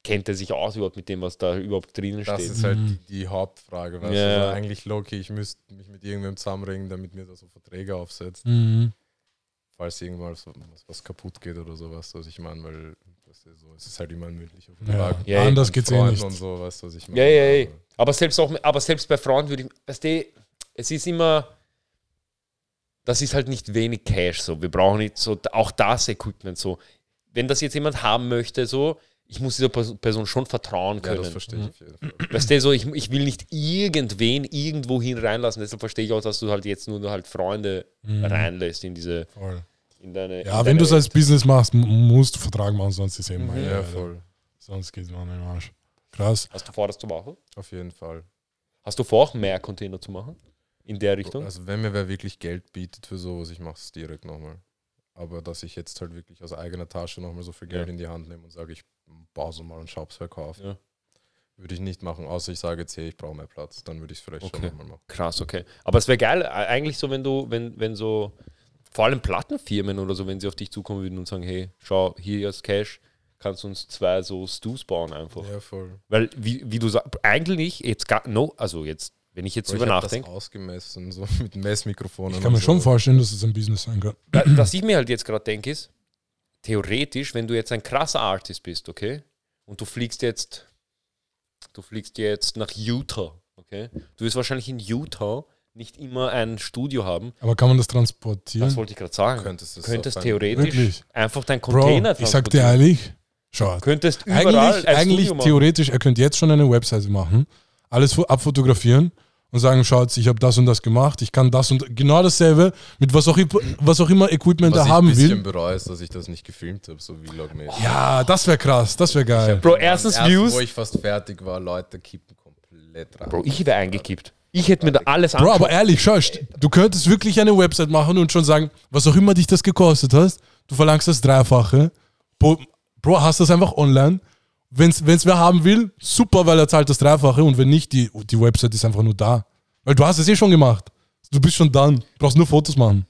kennt er sich aus überhaupt mit dem, was da überhaupt drinnen das steht? ist halt die, die Hauptfrage. Weißt Ja. Also eigentlich Loki, ich müsste mich mit irgendwem zusammenringen, damit mir da so Verträge aufsetzt, Mhm. falls irgendwann was, was, kaputt geht oder sowas, was ich meine, weil weißt du, so, es ist halt immer ein mündlicher Ja. Vertrag. Ja, Anders Mit geht's eh Freunden nicht. und so, weißt was ich meine. Ja, ja, ja. Aber selbst, auch, aber selbst bei Frauen würde ich, weißt du, es ist immer, das ist halt nicht wenig Cash so. Wir brauchen nicht so, auch das Equipment so. Wenn das jetzt jemand haben möchte, so, ich muss dieser Pers- Person schon vertrauen Ja, können. das verstehe ich auf jeden Fall. Weißt du, so, ich, ich will nicht irgendwen irgendwo hin reinlassen. Deshalb verstehe ich auch, dass du halt jetzt nur halt Freunde reinlässt in diese, Voll. in deine. Ja, in wenn du es als Business machst, musst du Vertrag machen, sonst ist eben Mhm. Ja, voll. Sonst geht man im Arsch. Krass. Hast du vor, das zu machen? Auf jeden Fall. Hast du vor, auch mehr Container zu machen? In der Richtung? Also wenn mir wer wirklich Geld bietet für sowas, ich mache es direkt nochmal. Aber dass ich jetzt halt wirklich aus eigener Tasche nochmal so viel Geld Ja. in die Hand nehme und sage, ich baue so mal einen Shopsverkauf, Ja. würde ich nicht machen, außer ich sage jetzt, hey, ich brauche mehr Platz. Dann würde ich es vielleicht Okay. schon nochmal machen. Krass, okay. Aber es wäre geil, äh, eigentlich so, wenn du, wenn, wenn so, vor allem Plattenfirmen oder so, wenn sie auf dich zukommen würden und sagen, hey, schau, hier ist Cash, kannst du uns zwei so Stews bauen einfach. Ja, voll. Weil, wie, wie du sagst, eigentlich jetzt gar, no, also jetzt, wenn ich jetzt ich drüber nachdenke, ausgemessen, so mit Messmikrofonen. Ich kann mir und schon so. vorstellen, dass es ein Business sein kann. Wa- was ich mir halt jetzt gerade denke, ist, theoretisch, wenn du jetzt ein krasser Artist bist, okay, und du fliegst jetzt, du fliegst jetzt nach Utah, okay, du wirst wahrscheinlich in Utah nicht immer ein Studio haben. Aber kann man das transportieren? Das wollte ich gerade sagen. Könntest du es könntest theoretisch Wirklich? einfach dein Bro, Container ich sag dir ehrlich, schau. Könntest überall Eigentlich, ein eigentlich theoretisch, er könnte jetzt schon eine Webseite machen, alles fo- abfotografieren und sagen, schaut, ich habe das und das gemacht, ich kann das und genau dasselbe mit was auch, was auch immer Equipment Was er ich ein haben bisschen will. bereue, ist, dass ich das nicht gefilmt habe, so Vlog-mäßig. Ja, das wäre krass, das wäre geil. Bro, erstens Erst, Views. wo ich fast fertig war, Leute kippen komplett rein. Bro, ich wäre eingekippt. Ich hätte mir da alles Bro, aber ehrlich, schau, du könntest wirklich eine Website machen und schon sagen, was auch immer dich das gekostet hast, du verlangst das Dreifache. Bro, Bro hast das einfach online. Wenn es wer haben will, super, weil er zahlt das Dreifache und wenn nicht, die, die Website ist einfach nur da. Weil du hast es eh schon gemacht. Du bist schon dann, brauchst nur Fotos machen.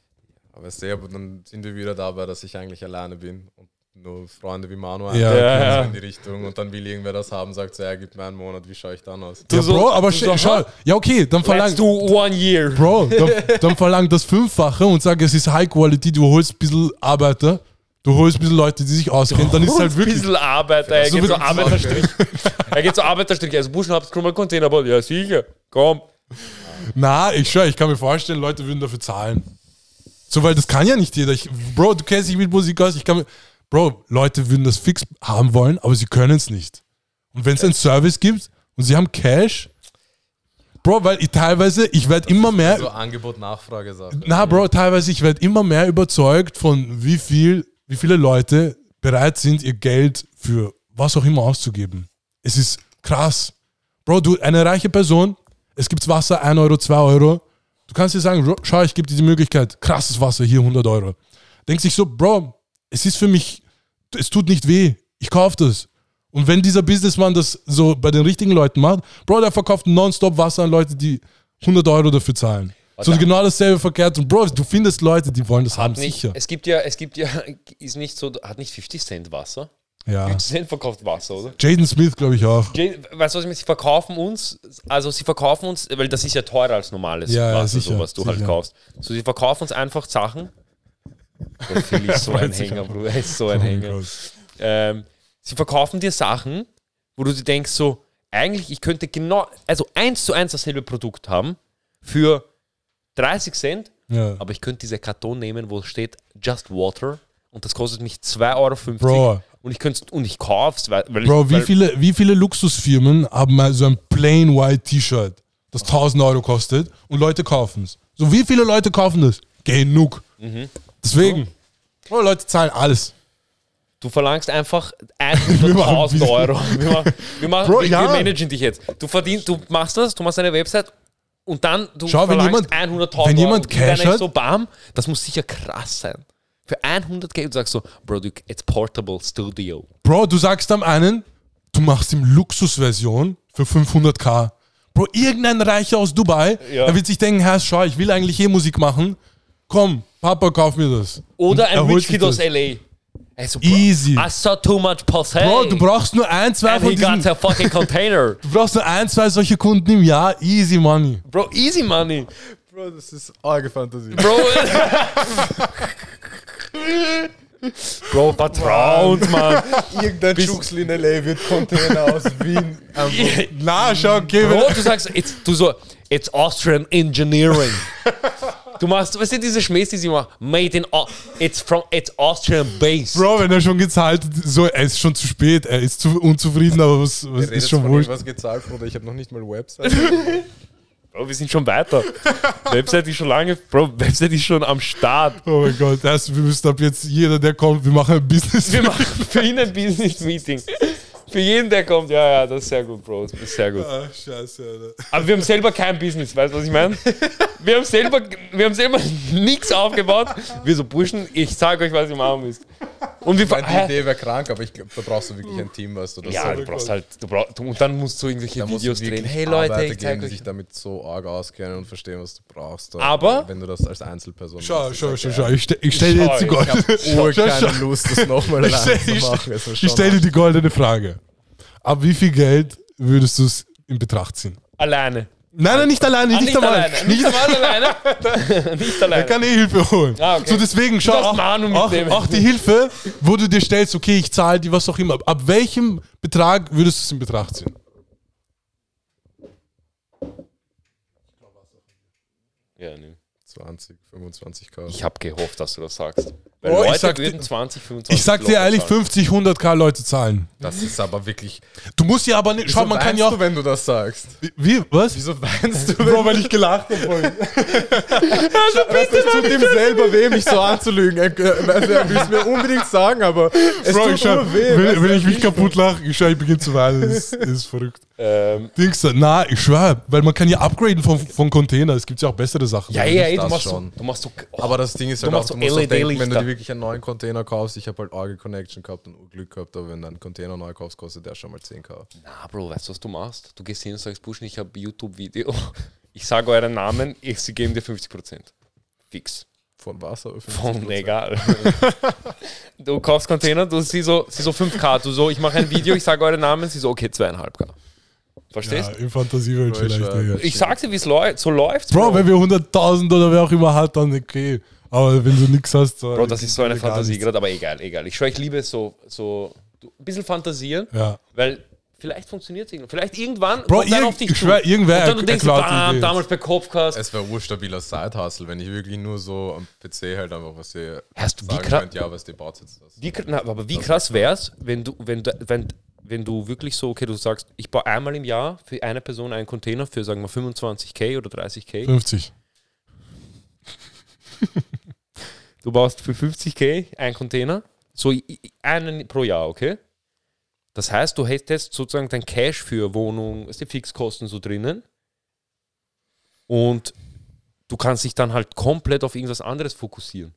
Aber sehr, aber dann sind wir wieder dabei, dass ich eigentlich alleine bin und nur Freunde wie Manu Ja, ja. so in die Richtung und dann will irgendwer das haben, sagt so, ja, gib mir einen Monat, wie schaue ich dann aus? Ja, so- Bro, aber du sch- so, schau, ja okay, dann Let's verlang, do one year. Bro, dann, dann verlang das Fünffache und sag, es ist High Quality, du holst ein bisschen Arbeiter, du holst ein bisschen Leute, die sich auskennen, dann ist es halt ein wirklich... bisschen Arbeit, er So geht so Arbeiterstrich. er geht so Arbeiterstrich. Also Buschen habt ihr mal Container, aber ja sicher. Komm. Na, ich schwör, ich kann mir vorstellen, Leute würden dafür zahlen. So, weil das kann ja nicht jeder. Ich, Bro, du kennst dich mit Musik aus. Ich kann mir, Bro, Leute würden das fix haben wollen, aber sie können es nicht. Und wenn es einen Service gibt und sie haben Cash, Bro, weil ich teilweise, ich werde immer mehr. So Angebot-Nachfrage-Sache. Na, Bro, teilweise, ich werde immer mehr überzeugt von wie viel, wie viele Leute bereit sind, ihr Geld für was auch immer auszugeben. Es ist krass. Bro, du, eine reiche Person, es gibt Wasser, 1 Euro, 2 Euro. Du kannst dir sagen, schau, ich gebe dir die Möglichkeit, krasses Wasser, hier 100 Euro. Denkst sich so, Bro, es ist für mich, es tut nicht weh, ich kaufe das. Und wenn dieser Businessman das so bei den richtigen Leuten macht, Bro, der verkauft nonstop Wasser an Leute, die 100 Euro dafür zahlen. So genau dasselbe verkehrt. Und Bro, du findest Leute, die wollen das haben, Nicht, sicher. es gibt ja, es gibt ja, ist nicht so, hat nicht 50 Cent Wasser? Ja. 50 Cent verkauft Wasser, oder? Jaden Smith, glaube ich auch. Jay- Weißt du, was ich meine? Sie verkaufen uns, also sie verkaufen uns, weil das ist ja teurer als normales Ja, ja, Wasser, sicher, so was du halt sicher. kaufst. So, sie verkaufen uns einfach Sachen. Da finde ich so ein Hänger, Bruder. Er ist so ein Hänger. Ähm, sie verkaufen dir Sachen, wo du dir denkst, so, eigentlich, ich könnte genau, also eins zu eins dasselbe Produkt haben für 30 Cent, Ja. aber ich könnte diese Karton nehmen, wo steht Just Water und das kostet mich 2,50 Euro. Bro. Und ich könnte und ich kauf's, weil, weil Bro, ich, wie weil, viele, wie viele Luxusfirmen haben mal so ein plain white T-Shirt, das 1000 Euro kostet und Leute kaufen es? So, wie viele Leute kaufen das? Genug. Mhm. Deswegen. Bro, Leute zahlen alles. Du verlangst einfach Wir machen 100.000 Business. Euro. Wir, machen, wir, machen, Bro, wir, ja. wir managen dich jetzt. Du verdienst, du machst das, du machst eine Website und dann du Schau, wenn jemand- 100.000 wenn jemand Cash hat- so bam, das muss sicher krass sein. Für 100 K, du sagst so, Bro, du, it's portable studio. Bro, du sagst am einen, du machst ihm Luxusversion für 500k. Bro, irgendein Reicher aus Dubai, Ja. er wird sich denken, Herr, schau, ich will eigentlich eh Musik machen. Komm, Papa, kauf mir das. Oder er ein Rich Kid aus. LA. Also, Bro, Easy. I saw too much Pulse. Bro, du brauchst nur ein, zwei And von he got diesen, a fucking container. du brauchst nur ein, zwei solche Kunden im Jahr. Easy money. Bro, easy money. Bro, das ist arge Fantasie. Bro. Bro, vertrau uns, Mann. Irgendein Schuxl in L.A. wird Container aus Wien einfach Na, schau, okay. Bro, du sagst, it's, du so, it's Austrian Engineering. Du machst, weißt du, diese Schmähs, die sie machen, made in, Au- it's from, it's Austrian base. Bro, wenn er schon gezahlt hat, so, er ist schon zu spät, er ist zu unzufrieden, aber was, was ist schon von wurscht. irgendwas gezahlt wurde. Ich habe noch nicht mal Website. Bro, wir sind schon weiter. Website ist schon lange, Bro, Website ist schon am Start. Oh mein Gott, das, wir müssen ab jetzt, jeder, der kommt, wir machen ein Business. Wir machen für ihn ein Business-Meeting. Für jeden, der kommt, ja, ja, das ist sehr gut, Bro, das ist sehr gut. Ah, scheiße, Alter. Aber wir haben selber kein Business, weißt du, was ich meine? Wir haben selber, wir haben selber nichts aufgebaut. Wir so Burschen, ich sage euch, was ihr machen müsst. Und wir Ich meine, die Idee wäre krank, aber ich glaube, da brauchst du wirklich ein Team, weißt du. Das Ja, so. du brauchst halt, du brauchst, und dann musst du irgendwelche da musst Videos du drehen. Hey Leute, Arbeiter ich geben, zeige die euch. sich damit so arg auskennen und verstehen, was du brauchst. Aber- wenn du das als Einzelperson Schau, machst, schau, schau, ja schau, ich, ste ich stelle dir jetzt die Schau, ich goldene, Ich habe schau. keine Lust, das nochmal stelle zu machen. Ich schon stell dir die goldene Frage. Ab wie viel Geld würdest du es in Betracht ziehen? Alleine. Nein, nein, nicht alleine, Ah, nicht, einmal. alleine. Nicht einmal alleine. nicht Er alleine. kann eh Hilfe holen. Ah, okay. So deswegen, schau, auch, auch, auch die Hilfe, wo du dir stellst, okay, ich zahle die, was auch immer. Ab welchem Betrag würdest du es in Betracht ziehen? Ja, nee. 20, 25k. Ich habe gehofft, dass du das sagst. Weil Oh, ich Leute sag würden dir- 20, 25 Ich sag dir ehrlich, zahlen. 50, 100k Leute zahlen. Das ist aber wirklich. Du musst ja aber nicht, schau, man kann ja auch... du, wenn du das sagst? Wie, was? Wieso weinst du? Bro, weil ich gelacht habe vorhin. Weißt du, es tut ihm selber weh, mich so anzulügen. Er, also er will es mir unbedingt sagen, aber es Bro, tut ich schau, nur weh. wenn, wenn ich mich kaputt lache, ich schau, ich beginne zu weinen. Das ist, das ist verrückt. Ähm, Dings, na, ich schwör, weil man kann ja upgraden von, von Container. Es gibt ja auch bessere Sachen. ja, ja, ey, du machst, schon. du machst so. Aber das Ding ist Du halt machst du so musst auch denken, wenn du LED-Lichter. Wirklich einen neuen Container kaufst, ich habe halt Orgel Connection gehabt und Glück gehabt, aber wenn du einen Container neu kaufst, kostet der schon mal 10k. na, Bro, weißt du, was du machst? Du gehst hin und sagst, Buschen, ich habe YouTube-Video. Ich sage euren Namen, ich, sie geben dir 50%. Fix. Von Wasser? Von egal. du kaufst Container, du sie so, sie so 5K, du so, ich mache ein Video, ich sage euren Namen, sie so, okay, 2,5K. Verstehst? Ja, in Fantasiewelt Bro, ich vielleicht. Digga. Ich sag's dir, wie es läuft. So läuft's. Bro, wenn wir 100.000 oder wer auch immer hat, dann okay. Aber wenn du nichts hast, so. Bro, das ist so eine Fantasie gerade, aber egal, egal. Ich schwöre, ich liebe es so, so ein bisschen fantasieren, Ja. weil vielleicht funktioniert es irgendwann. Vielleicht irgendwann Bro, kommt irg- auf dich ich zu. schwör, irgendwer Und dann du denkst, bam, damals bei Kopfcast. Es wäre urstabiler Side-Hustle, wenn ich wirklich nur so am PC halt einfach was ihr Hast du wie sagen krass- könnt, ja, was die baut jetzt das. Wie, na, aber wie krass wär's, wenn du, wenn, du- wenn, wenn du wirklich so, okay, du sagst, ich baue einmal im Jahr für eine Person einen Container für, sagen wir, 25k oder 30k. 50. Du baust für 50k einen Container, so einen pro Jahr, okay? Das heißt, du hättest sozusagen dein Cash für Wohnung, ist die Fixkosten so drinnen und du kannst dich dann halt komplett auf irgendwas anderes fokussieren.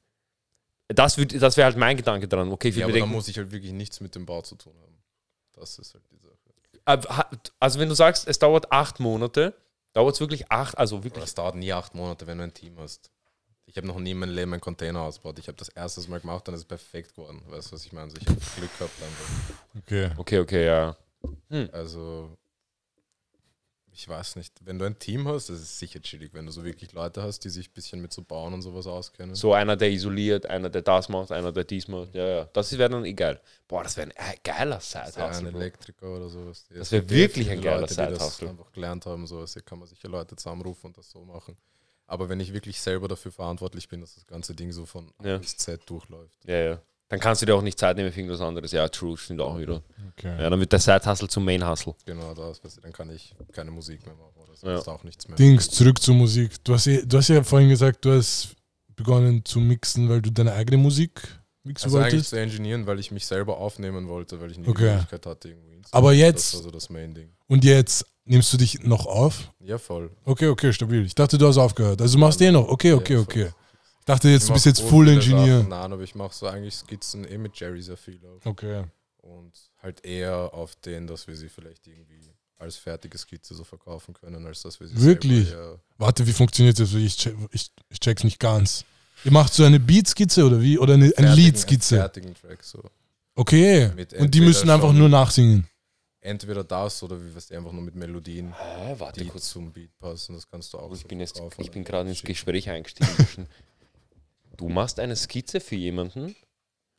Das, würd- das wäre halt mein Gedanke dran. Okay, ich Ja, aber da muss ich halt wirklich nichts mit dem Bau zu tun haben. Das ist halt die Sache. Ha- Also wenn du sagst, es dauert acht Monate, dauert es wirklich acht, also Aber wirklich. es dauert nie acht Monate, wenn du ein Team hast. Ich habe noch nie in meinem Leben einen Container ausgebaut. Ich habe das erstes Mal gemacht, dann ist es perfekt geworden. Weißt du, was ich meine? Also ich habe Glück gehabt einfach. Okay. Okay, okay, ja. Also, ich weiß nicht. Wenn du ein Team hast, das ist sicher chillig, wenn du so wirklich Leute hast, die sich ein bisschen mit so Bauen und sowas auskennen. So einer, der isoliert, einer, der das macht, einer, der dies macht. Ja, ja. Das wäre dann egal. Boah, das wäre ein äh, geiler Ja, ein Side-Hustle. Bro. Elektriker oder sowas. Das wär wirklich ein geiler Leute, die das Side-Hustle. einfach gelernt haben, so also kann man sicher Leute zusammenrufen und das so machen. Aber wenn ich wirklich selber dafür verantwortlich bin, dass das ganze Ding so von A Ja. bis Z durchläuft. Ja, ja. Dann kannst du dir auch nicht Zeit nehmen für irgendwas anderes. Ja, true, stimmt auch wieder. okay. Ja, dann wird der Side-Hustle zum Main-Hustle. Genau das, weißt du, dann kann ich keine Musik mehr machen oder so. Ja. ist auch nichts mehr. Dings, zurück zur Musik. Du hast, ja, du hast ja vorhin gesagt, du hast begonnen zu mixen, weil du deine eigene Musik mixen Also eigentlich wolltest. zu engineeren, weil ich mich selber aufnehmen wollte, weil ich nie Okay. die Möglichkeit hatte, hinzukommen. Aber jetzt- Das war so das Main-Ding. Und jetzt nimmst du dich noch auf? Ja, voll. Okay, okay, stabil. Ich dachte, du hast aufgehört. Also machst du eh noch. Okay, okay, Ja, okay. Ich dachte jetzt, Ich du bist jetzt Full Engineer. Nein, aber ich mache so eigentlich Skizzen eh mit Jerry sehr viel auch. Okay. Und halt eher auf den, dass wir sie vielleicht irgendwie als fertige Skizze so verkaufen können, als dass wir sie Wirklich? selber Warte, wie funktioniert das? Ich, check, ich, ich check's nicht ganz. Ihr macht so eine Beat-Skizze oder wie? Oder eine, eher eine fertigen- Lied-Skizze? fertigen Track so. Okay. Und die müssen einfach nur nachsingen. Entweder das oder wie was einfach nur mit Melodien, Hä, warte die kurz. zum Beat passen. Das kannst du auch Ich bin jetzt, ich bin gerade ins. Gespräch eingestiegen. du machst eine Skizze für jemanden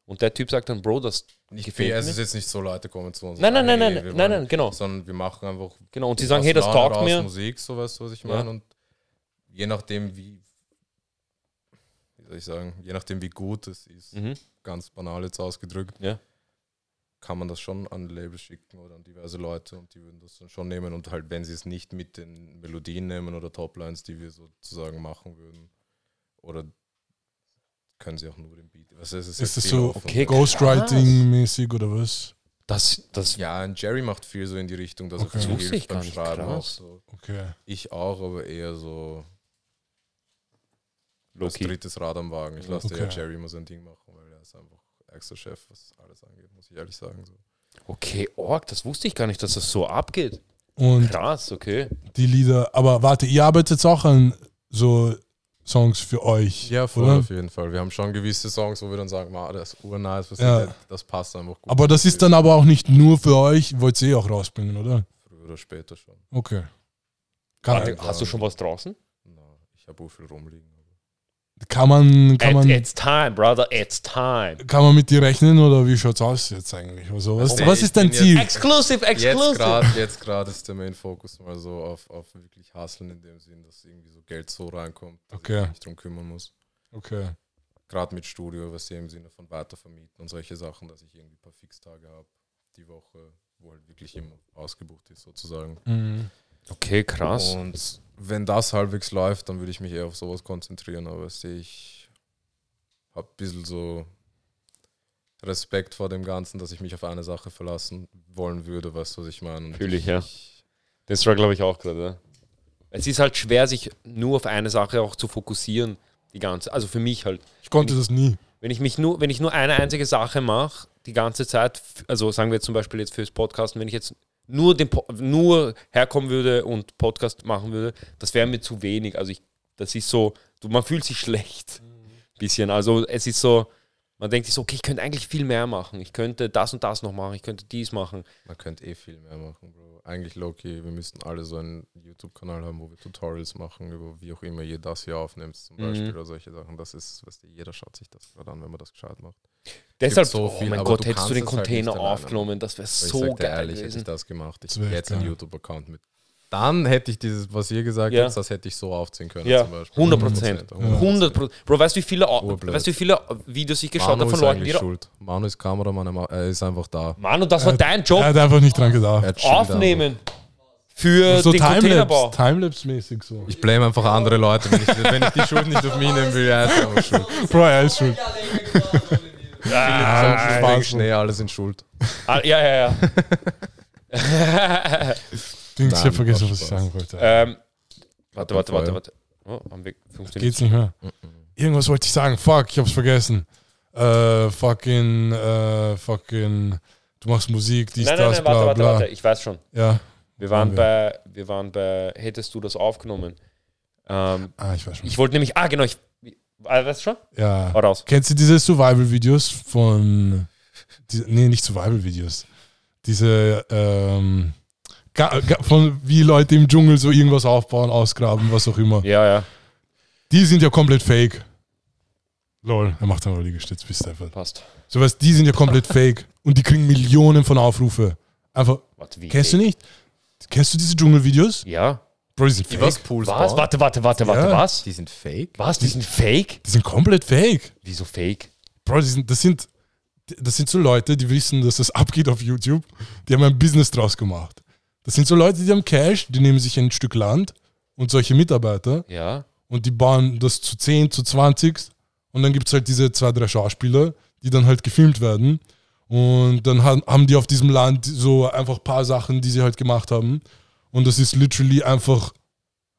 und der Typ sagt dann, Bro, das Nicht gefällt viel, es mir. ist jetzt nicht so, Leute kommen zu uns. Nein, nein, nein, nein, nein, nein, genau. Sondern wir machen einfach Genau, und sie sagen, hey, das taugt mir. Musik, so weißt du, was ich meine. Und je nachdem, wie wie soll ich sagen, je nachdem wie gut es ist, Mhm. ganz banal jetzt ausgedrückt, Ja. Kann man das schon an Label schicken oder an diverse Leute und die würden das dann schon nehmen und halt, wenn sie es nicht mit den Melodien nehmen oder Toplines, die wir sozusagen machen würden, oder können sie auch nur den Beat. Was ist, es Ist das so. Okay, Ghostwriting-mäßig oder was? Das, das, Ja, und Jerry macht viel so in die Richtung, dass Okay. er Das viel hilft beim Schreiben auch so. Okay. Ich auch, aber eher so Loki. drittes Rad am Wagen. Ich lasse Okay. ja Jerry immer sein Ding machen, weil er ist einfach ärgster Chef, was alles angeht, muss ich ehrlich sagen. So. Okay, Org, das wusste ich gar nicht, dass das so abgeht. Und Krass, okay. die Lieder, aber warte, ihr arbeitet jetzt auch an so Songs für euch. Ja, voll oder? auf jeden Fall. Wir haben schon gewisse Songs, wo wir dann sagen, "Ma, das ist urnice, was Ja. das passt einfach gut. Aber das ist dann aber auch nicht nur für euch, wollt ihr eh auch rausbringen, oder? Früher oder später schon. Okay. Kann, Warte, hast du schon was draußen? Na, ich habe auch viel rumliegen. Kann, man, kann, man, it's time, brother, it's time. kann man mit dir rechnen oder wie schaut's aus jetzt eigentlich? Also, was, Nee, was ist dein Ziel? Exclusive, Jetzt exclusive. gerade jetzt grad ist der Main Focus mal so auf, auf wirklich Hustlen in dem Sinn, dass irgendwie so Geld so reinkommt, dass Okay. ich mich drum kümmern muss. Okay. Gerade mit Studio, was sie im Sinne von weitervermieten und solche Sachen, dass ich irgendwie ein paar Fixtage habe die Woche, wo halt wirklich immer ausgebucht ist sozusagen. Mhm. Okay, krass. Und wenn das halbwegs läuft, dann würde ich mich eher auf sowas konzentrieren, aber sehe ich habe ein bisschen so Respekt vor dem Ganzen, dass ich mich auf eine Sache verlassen wollen würde, weißt du, was ich meine? Und Fühl ich, ja. Das war, glaube ich, auch gerade. Ja. Es ist halt schwer, sich nur auf eine Sache auch zu fokussieren, die ganze. Also für mich halt. Ich konnte das nie. Wenn ich mich nur, wenn ich nur eine einzige Sache mache, die ganze Zeit, also sagen wir jetzt zum Beispiel jetzt fürs Podcasten, wenn ich jetzt nur den nur herkommen würde und Podcast machen würde, das wäre mir zu wenig. Also ich, das ist so, du, man fühlt sich schlecht. Bisschen. Also es ist so, man denkt sich so, okay, ich könnte eigentlich viel mehr machen. Ich könnte das und das noch machen, ich könnte dies machen. Man könnte eh viel mehr machen, Bro. Eigentlich Loki, wir müssten alle so einen YouTube-Kanal haben, wo wir Tutorials machen, über wie auch immer ihr das hier aufnimmt, zum Mhm. Beispiel oder solche Sachen. Das ist, weißt du, jeder schaut sich das gerade an, wenn man das gescheit macht. Deshalb, so oh viel, mein aber Gott, du hättest du den halt Container alleine. aufgenommen, das wäre so ich sag dir geil ehrlich, hätte gewesen. ich das gemacht. Ich wär jetzt einen. YouTube-Account mit. Dann hätte ich dieses, was ihr gesagt Ja. habt, das hätte ich so aufziehen können. Ja, zum Beispiel. 100 Prozent. 100 Prozent. Bro, weißt du, wie viele, Urblöd. weißt wie viele Videos ich geschaut Manu habe von Leuten, die schuld. Manu ist Kameramann, er er ist einfach da. Mann, und das war dein Er Job. hat einfach nicht dran gedacht. Er Aufnehmen. Für So den Containerbau. Timelapse, Timelapse-mäßig so. Ich blame einfach andere Leute. Wenn ich, wenn ich die Schuld nicht auf mich nehmen will, er ist einfach schuld. Bro, er ist schuld. Ah, wegen Schnee, alle sind schuld. ah, ja, ja, ja. Dings, ich Nein, hab vergessen, was ich sagen wollte. ähm, warte, warte, warte, warte. Oh. Funktioniert. Geht's nicht mehr? Irgendwas wollte ich sagen. Fuck, ich hab's vergessen. Äh, fucking, äh, fucking, du machst Musik, dies, Nein, nein, das, nein, bla, warte, warte, bla. warte. Ich weiß schon. Ja, Wir waren Okay. bei, wir waren bei, hättest du das aufgenommen? Ähm, ah, ich weiß schon. ich wollte nämlich, ah, genau, ich, ah, weißt du schon? ja. Hau raus. Kennst du diese Survival-Videos von, die, nee, nicht Survival-Videos, diese, ähm, von wie Leute im Dschungel so irgendwas aufbauen, ausgraben, was auch immer. Ja, ja, Die sind ja komplett fake. Lol, er macht einfach Liegestütz, bis Stefan. passt. So was, die sind ja komplett fake und die kriegen Millionen von Aufrufe. Einfach, Warte, wie? kennst du nicht? Kennst du diese Dschungelvideos? Ja. Bro, die sind Die fake. was Pools Was? bauen? Warte, warte, warte, warte, Ja. was? Die sind fake? Was? Die sind fake? Die sind komplett fake. Wieso fake? Bro, die sind, das sind, das sind so Leute, die wissen, dass das abgeht auf YouTube. Die haben ein Business draus gemacht. Das sind so Leute, die haben Cash, die nehmen sich ein Stück Land und solche Mitarbeiter Ja. und die bauen das zu 10, zu 20 und dann gibt es halt diese zwei, drei Schauspieler, die dann halt gefilmt werden und dann haben die auf diesem Land so einfach ein paar Sachen, die sie halt gemacht haben und das ist literally einfach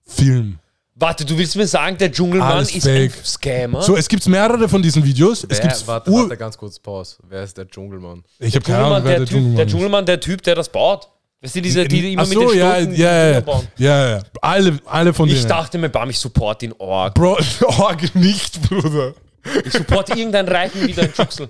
Film. Warte, du willst mir sagen, der Dschungelmann Alles ist fake. ein Scammer? So, es gibt mehrere von diesen Videos. Es Wer, gibt warte, Ur warte, ganz kurz Pause. Wer ist der Dschungelmann? Ich der habe keine Ahnung, wer der, der typ, Dschungelmann der ist. Dschungelmann, der Typ, der das baut. Weißt du, diese, die, die immer Ach mit so, den ja, Stunden ja, ja, bauen. ja, ja. Alle, alle von denen. Ich dachte mir, bam, ich support den Org. Bro, Org nicht, Bruder. Ich support irgendeinen Reichen wieder in Schuxel.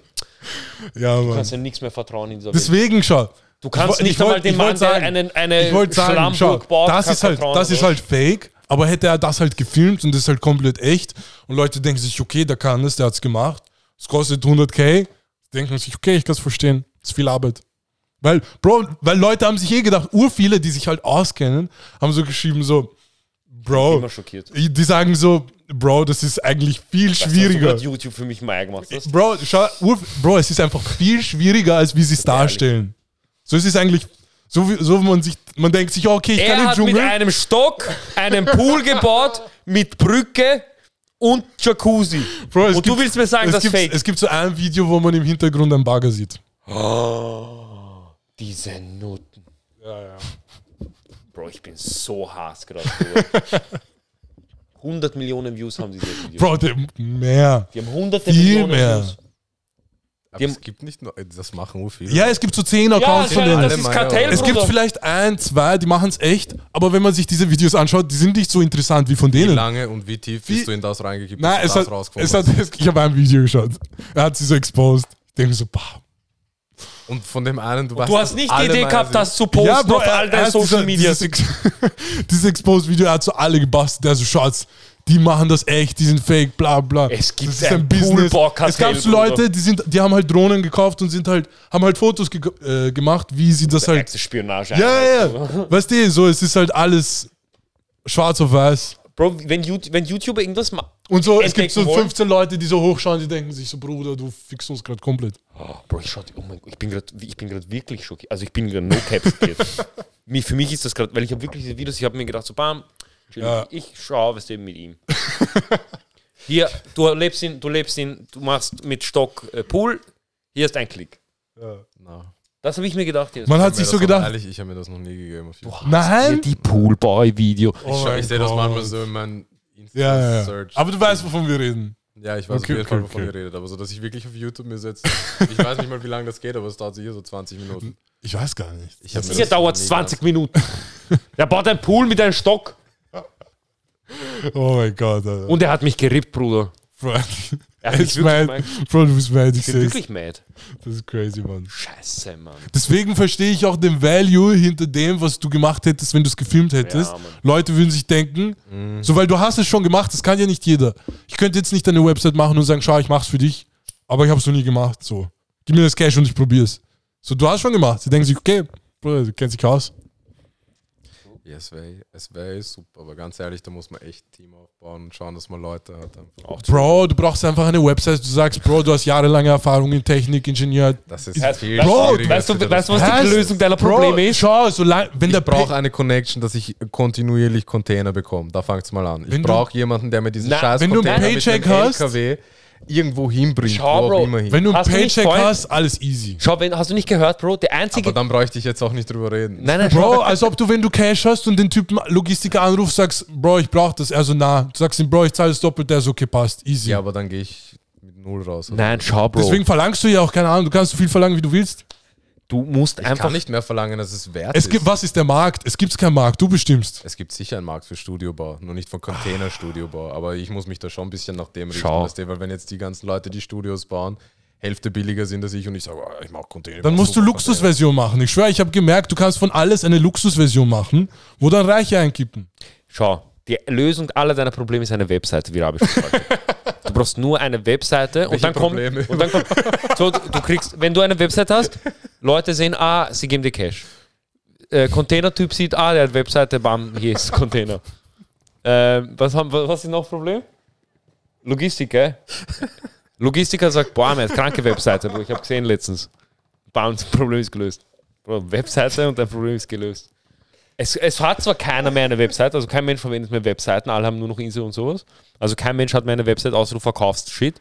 Ja, Du Mann. kannst ja nichts mehr vertrauen in dieser Welt. Deswegen, schau. Du kannst Ich nicht ich einmal wollt Mann, der sagen- einen, eine Ich sagen, schau, Schlammburg baut, das ist halt, das ist halt fake, aber hätte er das halt gefilmt und das ist halt komplett echt und Leute denken sich, okay, der kann es, der hat's gemacht, es kostet 100k, denken sich, okay, ich kann es verstehen, ist viel Arbeit. Weil, Bro, weil Leute haben sich eh gedacht, ur viele, die sich halt auskennen, haben so geschrieben so, Bro, Immer schockiert. die sagen so, Bro, das ist eigentlich viel du, schwieriger. du YouTube für mich mal gemacht hast? Bro, schau, Bro, es ist einfach viel schwieriger, als wie sie es darstellen. So es ist eigentlich, so wie, so man sich, man denkt sich, okay, ich kann Er im hat mit Dschungel. einem Stock einen Pool gebaut mit Brücke und Jacuzzi. Bro, und du gibt- willst mir sagen, das ist fake. Es gibt so ein Video, wo man im Hintergrund einen Bagger sieht. Diese Nutten. Ja, ja. Bro, ich bin so Hass gerade. drüber. 100 Millionen Views haben diese Videos. Bro, der, mehr. Die haben hunderte Viel Millionen mehr. Views. Aber Die es gibt nicht nur, das machen nur viele. Ja, es gibt so 10 Ja, Accounts das, von denen. das ist. Kartell, Es gibt vielleicht ein, zwei, die machen es echt, aber wenn man sich diese Videos anschaut, die sind nicht so interessant wie von Wie denen. lange und wie tief Wie- bist du in das reingekippt, Nein, es hat, es hat, ich habe ein Video geschaut. Er hat sie so exposed. Ich denke so, bah. Und von dem einen, du weißt, Du hast nicht die Idee gehabt, das zu posten auf all deinen Social Medias. Dieses, Ex- dieses Exposed-Video, hat so alle gebastelt. Der so, Schatz, die machen das echt, die sind fake, bla bla. Es gibt das ist ein ein Business. Es gab so. Leute, die, sind, die haben halt Drohnen gekauft und sind halt, haben halt Fotos ge äh, gemacht, wie sie das halt. Spionage. Ja, ja, ja. Weißt du, so, es ist halt alles schwarz auf weiß. Bro, wenn, YouTube, wenn YouTuber irgendwas macht. Und so, es gibt so Entdecken wollen. 15 Leute, die so hochschauen, die denken sich so, Bruder, du fixst uns gerade komplett. Oh, Bro, ich, schau, oh mein Gott, ich bin gerade ich bin gerade wirklich schockiert. Also ich bin gerade no cap schockiert. Mich- Für mich ist das gerade, weil ich habe wirklich diese Videos, ich habe mir gedacht, so bam, Ja. ich schaue was eben mit ihm. Hier, du lebst in, du lebst in, du machst mit Stock äh, Pool, hier ist ein Klick. Na, Das habe ich mir gedacht. Jetzt. Man hat sich so gedacht, Ehrlich, ich habe mir das noch nie gegeben. Nein. die Poolboy-Video. Oh ich ich sehe das manchmal so in meinen Ja, ja, ja. Insta-Search. Aber du weißt, wovon wir reden. Ja, ich weiß Okay, auf jeden okay, Fall, wovon okay. ihr redet. Aber so, dass ich wirklich auf YouTube mir setze. Ich weiß nicht mal, wie lange das geht, aber es dauert sicher so 20 Minuten. Ich weiß gar nicht. Ich das dauert es nie 20 Minuten. Der baut einen Pool mit einem Stock Oh mein Gott, Alter. und er hat mich gerippt, Bruder. Bro, Er hat mich wirklich, mad. Bro, du bist mad, ich ich bin wirklich mad. Das ist crazy, Mann. Scheiße, Mann. Deswegen verstehe ich auch den Value hinter dem, was du gemacht hättest, wenn du es gefilmt hättest. Ja. Leute würden sich denken, so weil du hast es schon gemacht, das kann ja nicht jeder. Ich könnte jetzt nicht eine Website machen und sagen, schau, ich mach's für dich, aber ich habe es noch nie gemacht. So, gib mir das Cash und ich probier's. So, du hast schon gemacht. Sie denken sich, okay, Bruder, du kennst dich aus. Ja, es wäre es wär eh super, aber ganz ehrlich, da muss man echt ein Team aufbauen und schauen, dass man Leute hat. Auch Bro, du brauchst einfach eine Website. Du sagst, Bro, du hast jahrelange Erfahrung in Technik, Ingenieur. Das ist Weißt- viel Bro, weißt du, weißt was Hä? die Lösung deiner Probleme Bro, ist? schau, so lang, wenn ich brauche eine Connection, dass ich kontinuierlich Container bekomme. Da fängt es mal an. Ich brauche jemanden, der mir diese Na, scheiß wenn du einen Container Paycheck mit hast- LKW irgendwo hinbringt, Schau, wo Bro, auch immer hin. wenn du einen Hast Paycheck hast, alles easy. Schau, wenn, hast du nicht gehört, Bro? Der einzige. aber dann bräuchte ich jetzt auch nicht drüber reden. nein, nein, Bro, als ob du, wenn du Cash hast und den Typen Logistiker anrufst, sagst, Bro, ich brauch das. Also na, du sagst ihm, Bro, ich zahle es doppelt, der ist okay, passt. Easy. Ja, aber dann gehe ich mit null raus. Nein, schau, Bro. Deswegen verlangst du ja auch, keine Ahnung, du kannst so viel verlangen, wie du willst. Du musst ich einfach. kann nicht mehr verlangen, dass es wert Es ist. gibt, was ist der Markt? Es gibt keinen Markt, du bestimmst. Es gibt sicher einen Markt für Studiobau, nur nicht von Container-Studiobau. Aber ich muss mich da schon ein bisschen nach dem richten, weil wenn jetzt die ganzen Leute, die Studios bauen, Hälfte billiger sind als ich und ich sage, oh, ich mache Container. Dann musst du Luxusversion machen. Ich schwöre, ich habe gemerkt, du kannst von alles eine Luxusversion machen, wo dann Reiche einkippen. Schau, die Lösung aller deiner Probleme ist eine Webseite, wie Rabi schon sagte. Du brauchst nur eine Webseite und dann kommt. Und dann kommt so, du kriegst, wenn du eine Webseite hast, Leute sehen, ah, sie geben dir Cash. Äh, Container-Typ sieht, ah, der hat Webseite, bam, hier ist Container. Ähm, was, haben, was ist noch das Problem? Logistik, gell? Logistiker sagt, boah, man hat kranke Webseite, Bro. ich habe gesehen letztens. Bam, das Problem ist gelöst. Bro, Webseite und dein Problem ist gelöst. Es, es hat zwar keiner mehr eine Website, also kein Mensch verwendet mehr Webseiten, alle haben nur noch Insel und sowas. Also kein Mensch hat mehr eine Website, außer du verkaufst Shit.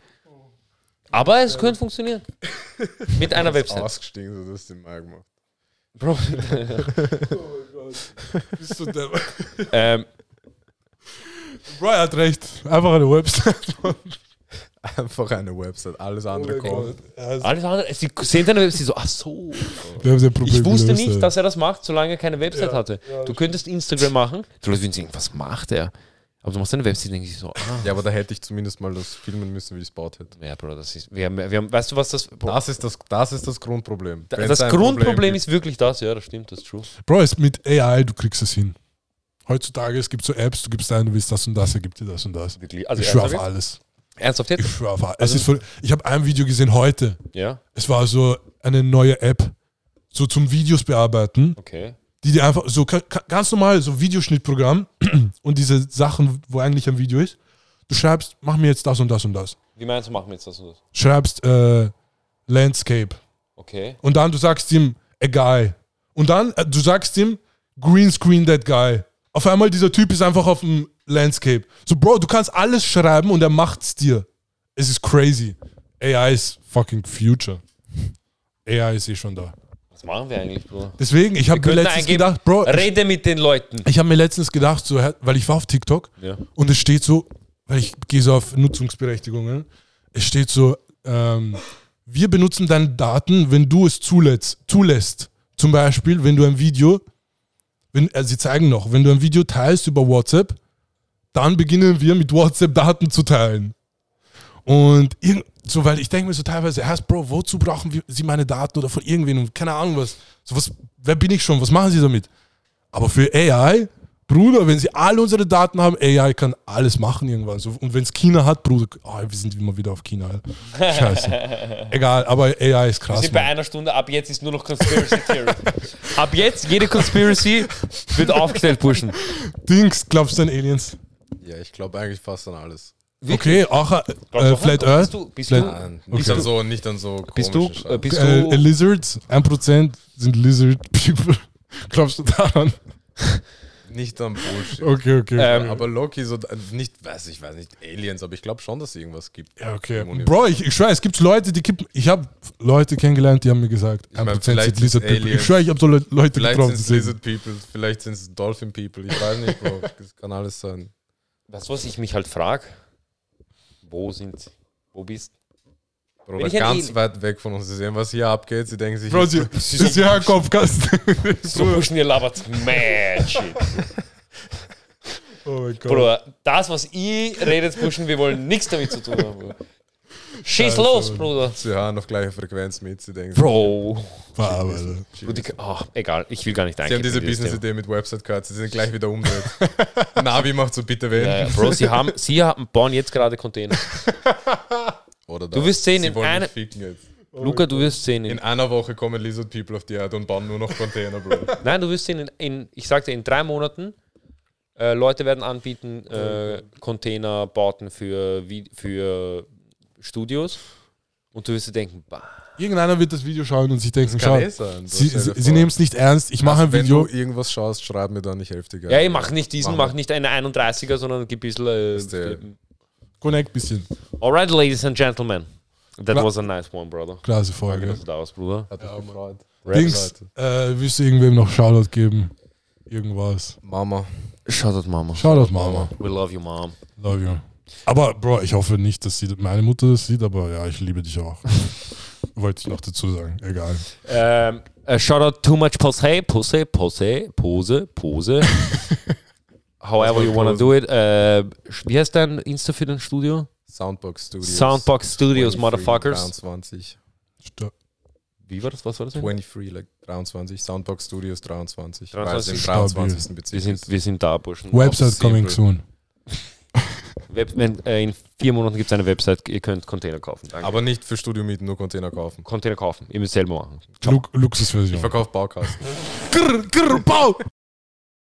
Aber es könnte funktionieren. Mit einer Website. Ausgestiegen, so das den Mal gemacht. Bro, Bist du der ähm, Bro, er hat recht. Einfach eine Website. Einfach eine Website, alles Oh andere kommt. alles andere, sie sehen deine Website so, ach so. Wir haben sein Problem Ich wusste gelöst, nicht, dass er das macht, solange er keine Website hatte. Du könntest Instagram machen. Du Leute würden sagen, was macht er? Aber du machst eine Website, denke ich so, ah. Ja, aber da hätte ich zumindest mal das filmen müssen, wie ich es baut hätte. Ja, Bro, das ist. Wir haben, wir haben, weißt du, was das. Bro, Das ist das, das, ist das Grundproblem. Wenn's das Grundproblem Problem ist wirklich das, ja, das stimmt, das ist true. Bro, es mit AI, du kriegst es hin. Heutzutage, es gibt so Apps, du gibst ein, du willst das und das, er gibt dir das und das. Wirklich. Also ich schwöre auf alles. Ernsthaft Ich jetzt? alles. Also- es ist voll, ich habe ein Video gesehen heute. Ja, Es war so eine neue App, so zum Videos bearbeiten, okay. die dir einfach so ganz normal, so Videoschnittprogramm und diese Sachen, wo eigentlich ein Video ist. Du schreibst, mach mir jetzt das und das und das. Wie meinst du, machen wir jetzt das und das? Schreibst äh, Landscape. Okay. Und dann du sagst ihm, a guy. Und dann äh, du sagst ihm, green screen that guy. Auf einmal dieser Typ ist einfach auf dem Landscape. So, Bro, du kannst alles schreiben und er macht's dir. Es ist crazy. AI ist fucking future. AI ist eh schon da. Was machen wir eigentlich, Bro? Deswegen, ich habe mir letztens eingeben, gedacht, Bro, Rede mit den Leuten. ich habe mir letztens gedacht, so, weil ich war auf TikTok Ja. und es steht so, weil ich gehe so auf Nutzungsberechtigungen, es steht so, ähm, wir benutzen deine Daten, wenn du es zulässt. zulässt. Zum Beispiel, wenn du ein Video, wenn, also sie zeigen noch, wenn du ein Video teilst über WhatsApp, dann beginnen wir mit WhatsApp Daten zu teilen. Und so, weil ich denke mir so teilweise, erst, Bro, wozu brauchen wir, sie meine Daten oder von irgendwen und keine Ahnung was. So was, wer bin ich schon? Was machen sie damit? Aber für AI, Bruder, wenn sie alle unsere Daten haben, AI kann alles machen irgendwann. So, und wenn es China hat, Bruder, oh, wir sind immer wieder auf China. Scheiße. Egal, aber AI ist Wir krass. sind bei Mann. einer Stunde, ab jetzt ist nur noch Conspiracy Theory. ab jetzt, jede Conspiracy wird aufgestellt, Burschen. Dings, glaubst du an Aliens? Ja, ich glaube eigentlich fast an alles. Okay, auch äh, Flat an- Earth? Bist du, bist Flat- du, Nein, nicht, Okay. an so, nicht an so bist du, äh, bist äh, du, Lizards, 1% sind Lizard People. Glaubst du daran? Nicht an Bullshit. Okay, okay. Ähm, aber Loki so äh, nicht, weiß ich weiß nicht, Aliens, aber ich glaube schon, dass es irgendwas gibt. ja, okay. Bro, ich, ich schwöre, es gibt Leute, die kippen. Ich habe Leute kennengelernt, die haben mir gesagt, Ich mein, 1% vielleicht sind Lizard People. Ich schwöre, ich habe so Le Leute Vielleicht getroffen. sind es. Lizard People, vielleicht sind es Dolphin People, ich weiß nicht, Bro. Das kann alles sein. Weißt du, was ich mich halt frage? Wo sind sie? Wo bist ein ganz weit weg von uns. Sie sehen, was hier abgeht. Sie denken sich, Bro, sie, sie ist ja ein Kopfkasten. So Burschen, ihr labert shit. Oh mein Gott. Bro, das, was ihr redet, Burschen, wir wollen nichts damit zu tun haben. Schieß Scheiße, los. Bruder. sie hören auf gleicher Frequenz mit. Sie denken, Bro. Die, oh, egal, ich will gar nicht Sie haben eingehen. diese. Business-Idee mit Website-Cards. Sie sind gleich wieder umdreht. Navi macht so bitte wen. Ja, ja, Bro, sie, haben, sie haben, bauen jetzt gerade Container. Oder Du wirst sehen, sie in einem-. Luca, du wirst sehen. In In, einer Woche kommen Lizard People auf die Erde und bauen nur noch Container, Bro. nein, du wirst sehen, in, in, ich sagte, in drei Monaten, äh, Leute werden anbieten, äh, Containerbauten für, für Studios. Und du wirst dir denken, bah, Irgendeiner wird das Video schauen und sich denken, schau, eh sein. Sie, sie, nehmen es nicht ernst. Ich mache Also, ein Wenn Video. du irgendwas schaust, schreib mir helfe dir gerne. ja, ich mach nicht diesen, mach nicht eine 31er, sondern ein bisschen. Äh, Connect bisschen. alright, ladies and gentlemen. That Klar. was a nice one, brother. Klasse Danke, Folge. dass du da warst, Bruder. Hat mich gefreut. Dings, äh, willst du irgendwem noch Shoutout geben? Irgendwas. Mama. Shoutout, Mama. Shoutout, Mama. We love you, Mom. Love you. Aber, Bro, ich hoffe nicht, dass sie, meine Mutter das sieht, aber ja, ich liebe dich auch. Wollte ich noch dazu sagen. Egal. Ähm, äh, Shoutout too much Pose, Pose, Pose, Pose, Pose. However you wanna do it. Äh, wie heißt dein Insta für dein Studio? Soundbox Studios. Soundbox Studios, 23, Motherfuckers. 23. Sto- Wie war das? Was war das? denn? 23, like 23. Soundbox Studios 23. 23 Weil es im stabil. 23. Wir sind, wir sind da, Burschen. Website coming soon. Web, wenn, äh, in vier Monaten gibt es eine Website, ihr könnt Container kaufen. Danke. Aber nicht für Studio mieten, nur Container kaufen. Container kaufen, ihr müsst selber machen. Lu Luxusversion. Ich verkaufe Baukasten. Grr, grr, Bau!